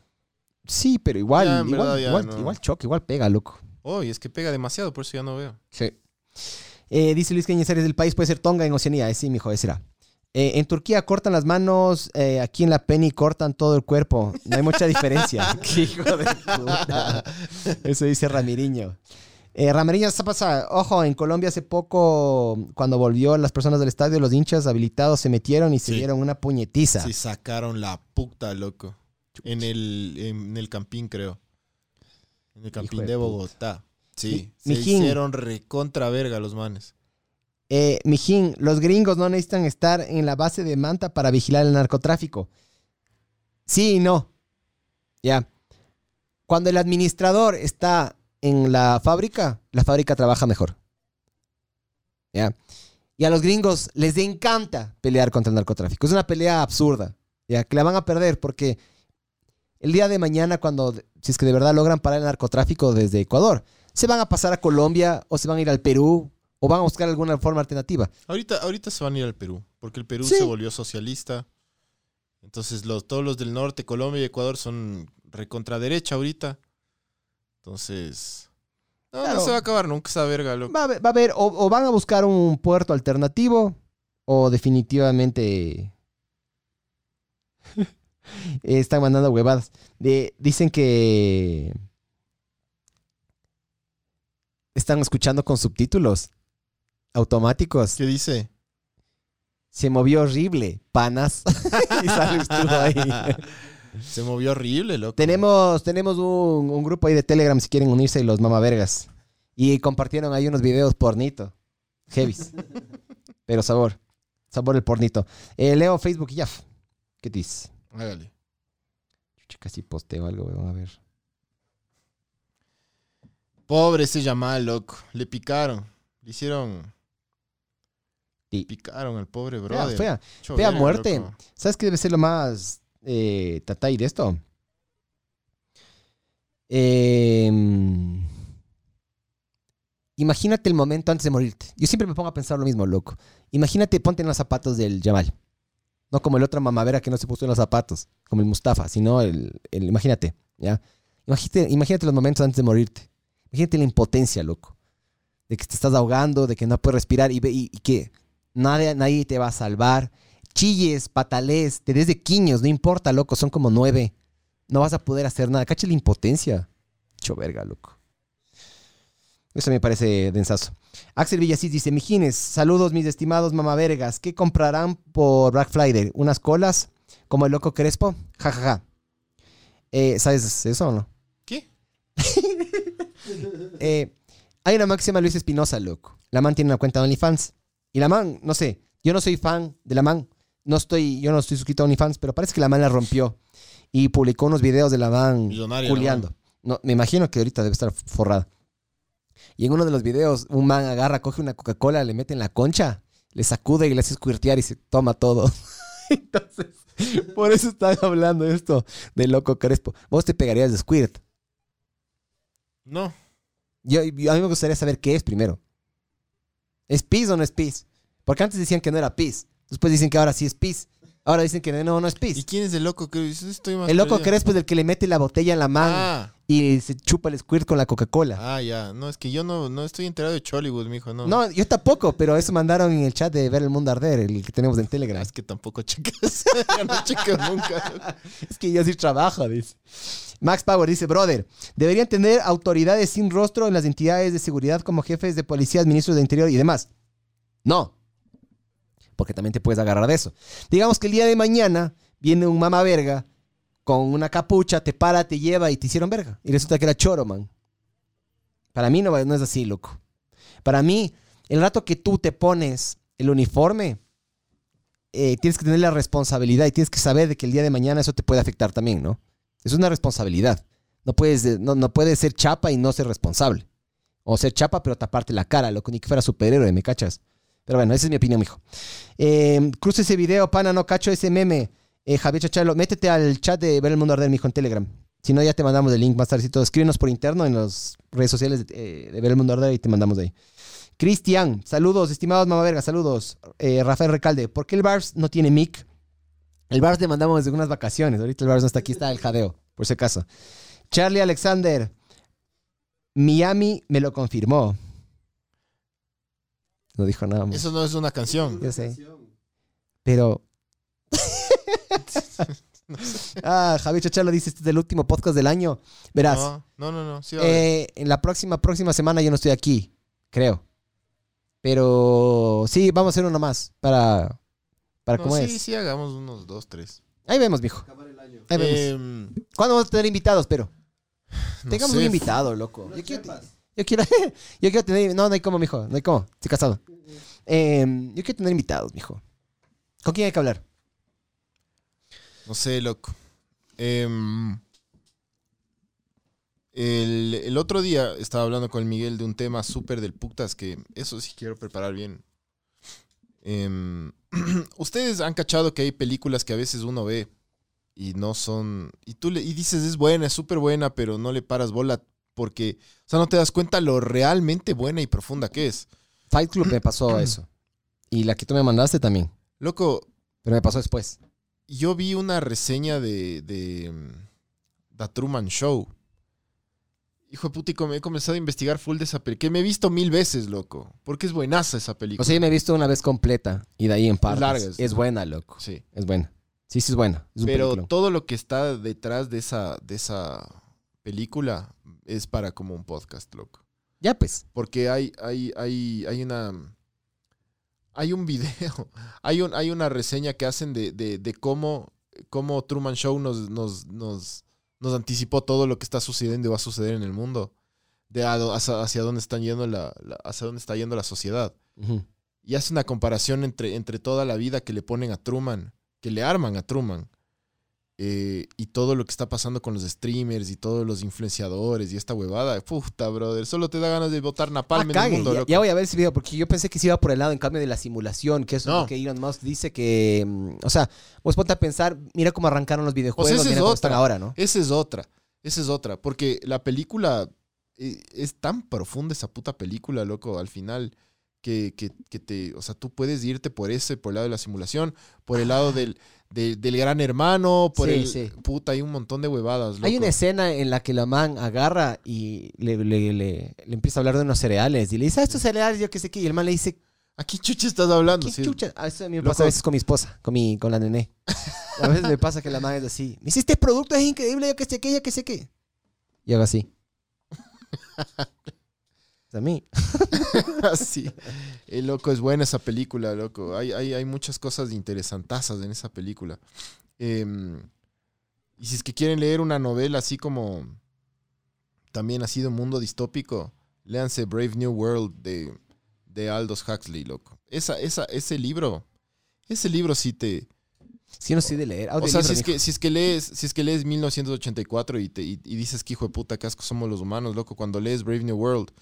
sí, pero igual, Ya, igual, verdad, ya igual, no. igual choca, igual pega, loco. Oh, y es que pega demasiado, por eso ya no veo. Sí. Eh, dice Luis Cañizares, del país puede ser Tonga en Oceanía. Eh, sí, mijo, ese será. Eh, en Turquía cortan las manos, eh, aquí en la Penny cortan todo el cuerpo. No hay mucha diferencia. Qué hijo de puta. Eso dice Ramiriño. Eh, Ramiriño, ¿qué pasa? Ojo, en Colombia hace poco, cuando volvió las personas del estadio, los hinchas habilitados se metieron y se Sí. dieron una puñetiza. Sí, sacaron la puta, loco. En el, en el campín, creo. En el campín de. Bogotá. Sí, se mijín. hicieron recontra verga los manes. Eh, mijín, los gringos no necesitan estar en la base de Manta para vigilar el narcotráfico. Sí y no. Ya. Cuando el administrador está en la fábrica, la fábrica trabaja mejor. Ya. Y a los gringos les encanta pelear contra el narcotráfico. Es una pelea absurda. Ya, que la van a perder porque el día de mañana, cuando, si es que de verdad logran parar el narcotráfico desde Ecuador, se van a pasar a Colombia o se van a ir al Perú o van a buscar alguna forma alternativa. Ahorita, ahorita se van a ir al Perú, porque el Perú Sí. se volvió socialista. Entonces los, todos los del norte, Colombia y Ecuador son recontra derecha ahorita. Entonces... No, Claro. no se va a acabar nunca esa verga, loco. Va a haber, va a haber- o, o van a buscar un puerto alternativo o definitivamente están mandando huevadas. De- dicen que están escuchando con subtítulos automáticos. ¿Qué dice? Se movió horrible, panas. y sales tú ahí. Se movió horrible, loco. Tenemos, tenemos un, un grupo ahí de Telegram si quieren unirse los mamavergas. Y compartieron ahí unos videos pornito. Heavis. Pero sabor. Sabor el pornito. Eh, leo Facebook y ya. ¿Qué dices? Hágale. Casi posteo algo, weón. A ver. Pobre ese Yamal, loco. Le picaron. Le hicieron... Y- Picaron al pobre Fea, brother. fea. Fea verga, muerte. loco. ¿Sabes qué debe ser lo más eh, tatay de esto? Em, imagínate el momento antes de morirte. Yo siempre me pongo a pensar lo mismo, loco. Imagínate, ponte en los zapatos del Yamal. No como el otro mamavera que no se puso en los zapatos, como el Mustafa, sino el, el- imagínate, ¿ya? Imagínate, imagínate los momentos antes de morirte. Imagínate la impotencia, loco. De que te estás ahogando, de que no puedes respirar y, y- que nadie, nadie te va a salvar. Chilles, patales, te des de quiños, no importa, loco, son como nueve. No vas a poder hacer nada. Cacha la impotencia. Hecho verga, loco. Eso me parece densazo. Axel Villasís dice, Mijines, saludos mis estimados mamavergas. ¿Qué comprarán por Black Friday? ¿Unas colas? ¿Como el loco Crespo? Ja, ja, ja. Eh, ¿Sabes eso o no? Eh, hay una man que se llama Luis Espinosa, loco. La man tiene una cuenta de OnlyFans. Y la man, no sé, yo no soy fan de la man. No estoy, yo no estoy suscrito a OnlyFans, pero parece que la man la rompió. Y publicó unos videos de la man Millonaria, la. No, me imagino que ahorita debe estar forrada. Y en uno de los videos, un man agarra, coge una Coca-Cola, le mete en la concha, le sacude y le hace squirtear y se toma todo. Entonces, por eso están hablando esto de loco Crespo. Vos te pegarías de squirt. No. Yo, a mí me gustaría saber qué es primero. ¿Es pis o no es pis? Porque antes decían que no era pis. Después dicen que ahora sí es pis. Ahora dicen que no, no es ¿Y pis. quién es el loco que dice? Estoy más El loco perdido"? Crespo es el que le mete la botella en la mano Ah, y se chupa el squirt con la Coca-Cola. ah, ya. No, es que yo no, no estoy enterado de Chollywood, mijo. No. No, yo tampoco, pero eso mandaron en el chat de Ver el Mundo Arder, el que tenemos en Telegram. Es que tampoco checas. Yo no chequeo nunca. Es que yo sí trabajo, dice. Max Power dice, brother, deberían tener autoridades sin rostro en las entidades de seguridad como jefes de policías, ministros de interior y demás. No. Porque también te puedes agarrar de eso. Digamos que el día de mañana viene un mama verga con una capucha, te para, te lleva y te hicieron verga. Y resulta que era choro, man. Para mí no, no es así, loco. Para mí, el rato que tú te pones el uniforme, eh, tienes que tener la responsabilidad y tienes que saber de que el día de mañana eso te puede afectar también, ¿no? Es una responsabilidad. No puedes, eh, no, no puedes ser chapa y no ser responsable. O ser chapa pero taparte la cara, loco, ni que fuera superhéroe, ¿me cachas? Pero bueno, esa es mi opinión, mijo. Eh, cruza ese video, pana, no cacho ese meme. Eh, Javier Chachalo, métete al chat de Ver el Mundo Arder, mijo, en Telegram. Si no, ya te mandamos el link más tardecito. Escríbenos por interno en las redes sociales de, eh, Ver el Mundo Arder y te mandamos ahí. Cristian, saludos, estimados mamaverga, saludos. Eh, Rafael Recalde, ¿por qué el Bars no tiene mic? El Bars le mandamos desde unas vacaciones. Ahorita el Bars no está aquí, está el jadeo, por si acaso. Charlie Alexander, Miami me lo confirmó. No dijo nada más. Eso no es una canción. Yo sé. Pero. ah, Javier Chachalo dice: Este es el último podcast del año. Verás, No, no, no. no. Sí, va a haber. eh, en la próxima, próxima semana yo no estoy aquí, creo. Pero sí, vamos a hacer uno más para. Para No, cómo sí, es. sí, hagamos unos dos, tres. Ahí vemos, mijo. Ahí vemos. Em, ¿Cuándo vamos a tener invitados, pero? no Tengamos sé. un invitado, loco. Yo quiero, yo quiero, yo quiero tener. No, no hay como, mijo. No hay como. Estoy casado. Em, yo quiero tener invitados, mijo. ¿Con quién hay que hablar? No sé, loco. Em, el, el otro día estaba hablando con el Miguel de un tema súper del putas que eso sí quiero preparar bien. Em, Ustedes han cachado que hay películas que a veces uno ve y no son... Y tú le y dices, es buena, es súper buena, pero no le paras bola porque... O sea, no te das cuenta lo realmente buena y profunda que es. Fight Club me pasó eso. Y la que tú me mandaste también. Loco, Pero me pasó después. yo vi una reseña de, de mm, The Truman Show. Hijo de puta, com- he comenzado a investigar full de esa película. Que me he visto mil veces, loco. Porque es buenaza esa película. O sea, yo me he visto una vez completa y de ahí en partes. larga, es ¿no? buena, loco. sí. Es buena. Sí, sí es buena. Es Pero todo lo que está detrás de esa, de esa película es para como un podcast, loco. Ya pues. Porque hay, hay, hay, hay una. Hay un video. Hay, un, hay una reseña que hacen de, de, de cómo, cómo Truman Show nos, nos, nos, nos anticipó todo lo que está sucediendo y va a suceder en el mundo. De hacia, hacia dónde están yendo la, la- hacia dónde está yendo la sociedad. Y hace una comparación entre, entre toda la vida que le ponen a Truman, que le arman a Truman. Eh, y todo lo que está pasando con los streamers y todos los influenciadores y esta huevada. Puta, brother. Solo te da ganas de botar Ah, napalm en el mundo, ya, loco. ya voy a ver ese video porque yo pensé que se iba por el lado en cambio de la simulación, que eso es No. lo que Elon Musk dice que... mm, O sea, vos ponte a pensar, mira cómo arrancaron los videojuegos, es mira cómo están ahora, ¿no? Esa es otra. Esa es otra. Porque la película eh, es tan profunda, esa puta película, loco, al final. Que, que- que te. O sea, tú puedes irte por ese, por el lado de la simulación, por el lado del, de- del gran hermano, por Sí, el. sí. Puta, hay un montón de huevadas, loco. Hay una escena en la que la man agarra y le, le- le- le empieza a hablar de unos cereales y le dice, ah, estos cereales, yo qué sé qué, y el man le dice, ¿A qué chucha estás hablando? ¿qué Sí. chucha? Ah, eso a mí me Loco. pasa a veces con mi esposa, con, mi, con la nené. A veces me pasa que la man es así, me dice, este producto es increíble, yo qué sé qué, yo qué sé qué. Y hago así. Es a mí. Así. El loco, es buena esa película, loco. Hay, hay, hay muchas cosas interesantazas en esa película. Em, y si es que quieren leer una novela así como también ha sido mundo distópico, léanse Brave New World de, de Aldous Huxley, loco. Esa, esa, ese libro, ese libro sí te... Sí, no sé de leer. O sea, si es, que, si es que lees, si es que lees 1984 y, te, y, y dices que hijo de puta, qué asco somos los humanos, loco, cuando lees Brave New World, eh,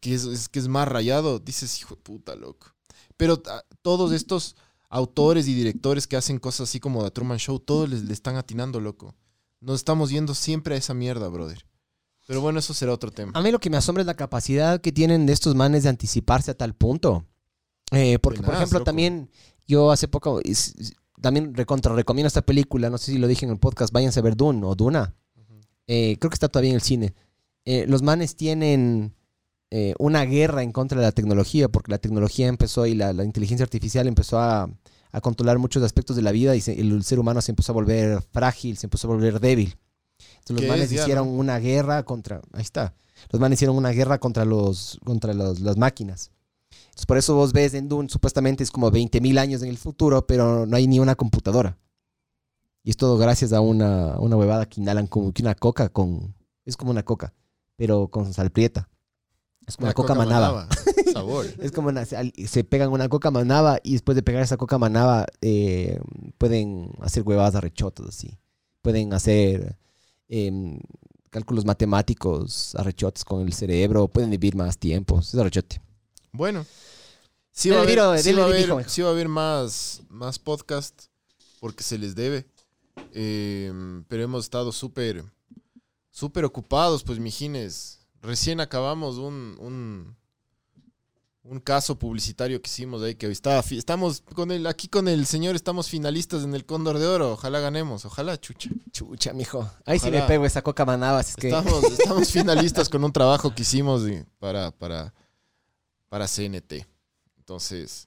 que es, es que es más rayado, dices hijo de puta, loco. Pero ah, todos estos autores y directores que hacen cosas así como The Truman Show, todos les, le están atinando, loco. Nos estamos yendo siempre a esa mierda, brother. Pero bueno, eso será otro tema. A mí lo que me asombra es la capacidad que tienen de estos manes de anticiparse a tal punto. Eh, porque, por ejemplo, loco. también yo hace poco también recontra recomiendo esta película, no sé si lo dije en el podcast, váyanse a ver Dune o Duna. Eh, creo que está todavía en el cine. Eh, los manes tienen eh, una guerra en contra de la tecnología, porque la tecnología empezó y la, la inteligencia artificial empezó a, a controlar muchos aspectos de la vida y se- el ser humano se empezó a volver frágil, se empezó a volver débil. Entonces los ¿Qué manes ya, hicieron no? una guerra contra... Ahí está. Los manes hicieron una guerra contra, los, contra los- las máquinas. Entonces por eso vos ves en Dune, supuestamente es como 20.000 años en el futuro, pero no hay ni una computadora. Y es todo gracias a una, una huevada que inhalan como que una coca con... Es como una coca, pero con salprieta. Es como una, coca, manaba. Sabor. Es como una- se, pegan una coca manaba y después de pegar esa coca manaba eh, pueden hacer huevadas arrechotas así. Pueden hacer em, cálculos matemáticos arrechotes con el cerebro, pueden vivir más tiempo. Es arrechote. Bueno. Sí va, a haber, viro, sí dele va a de haber- mijo, mijo. sí va a haber más, más podcast porque se les debe. Eh, pero hemos estado súper, súper ocupados, pues, mijines. Recién acabamos un, un, un caso publicitario que hicimos ahí, que hoy está, estamos con el, aquí con el señor, estamos finalistas en el Cóndor de Oro. Ojalá ganemos, ojalá, chucha. Chucha, mijo. Ahí sí me pego esa coca manaba. así es que Estamos, estamos finalistas con un trabajo que hicimos para, para, para CNT. Entonces,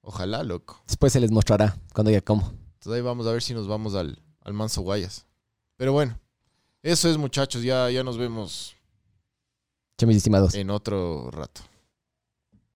ojalá, loco. después se les mostrará cuando ya como. Entonces ahí vamos a ver si nos vamos al, al Manso Guayas. Pero bueno, eso es muchachos, ya, ya nos vemos Che, mis estimados. en otro rato.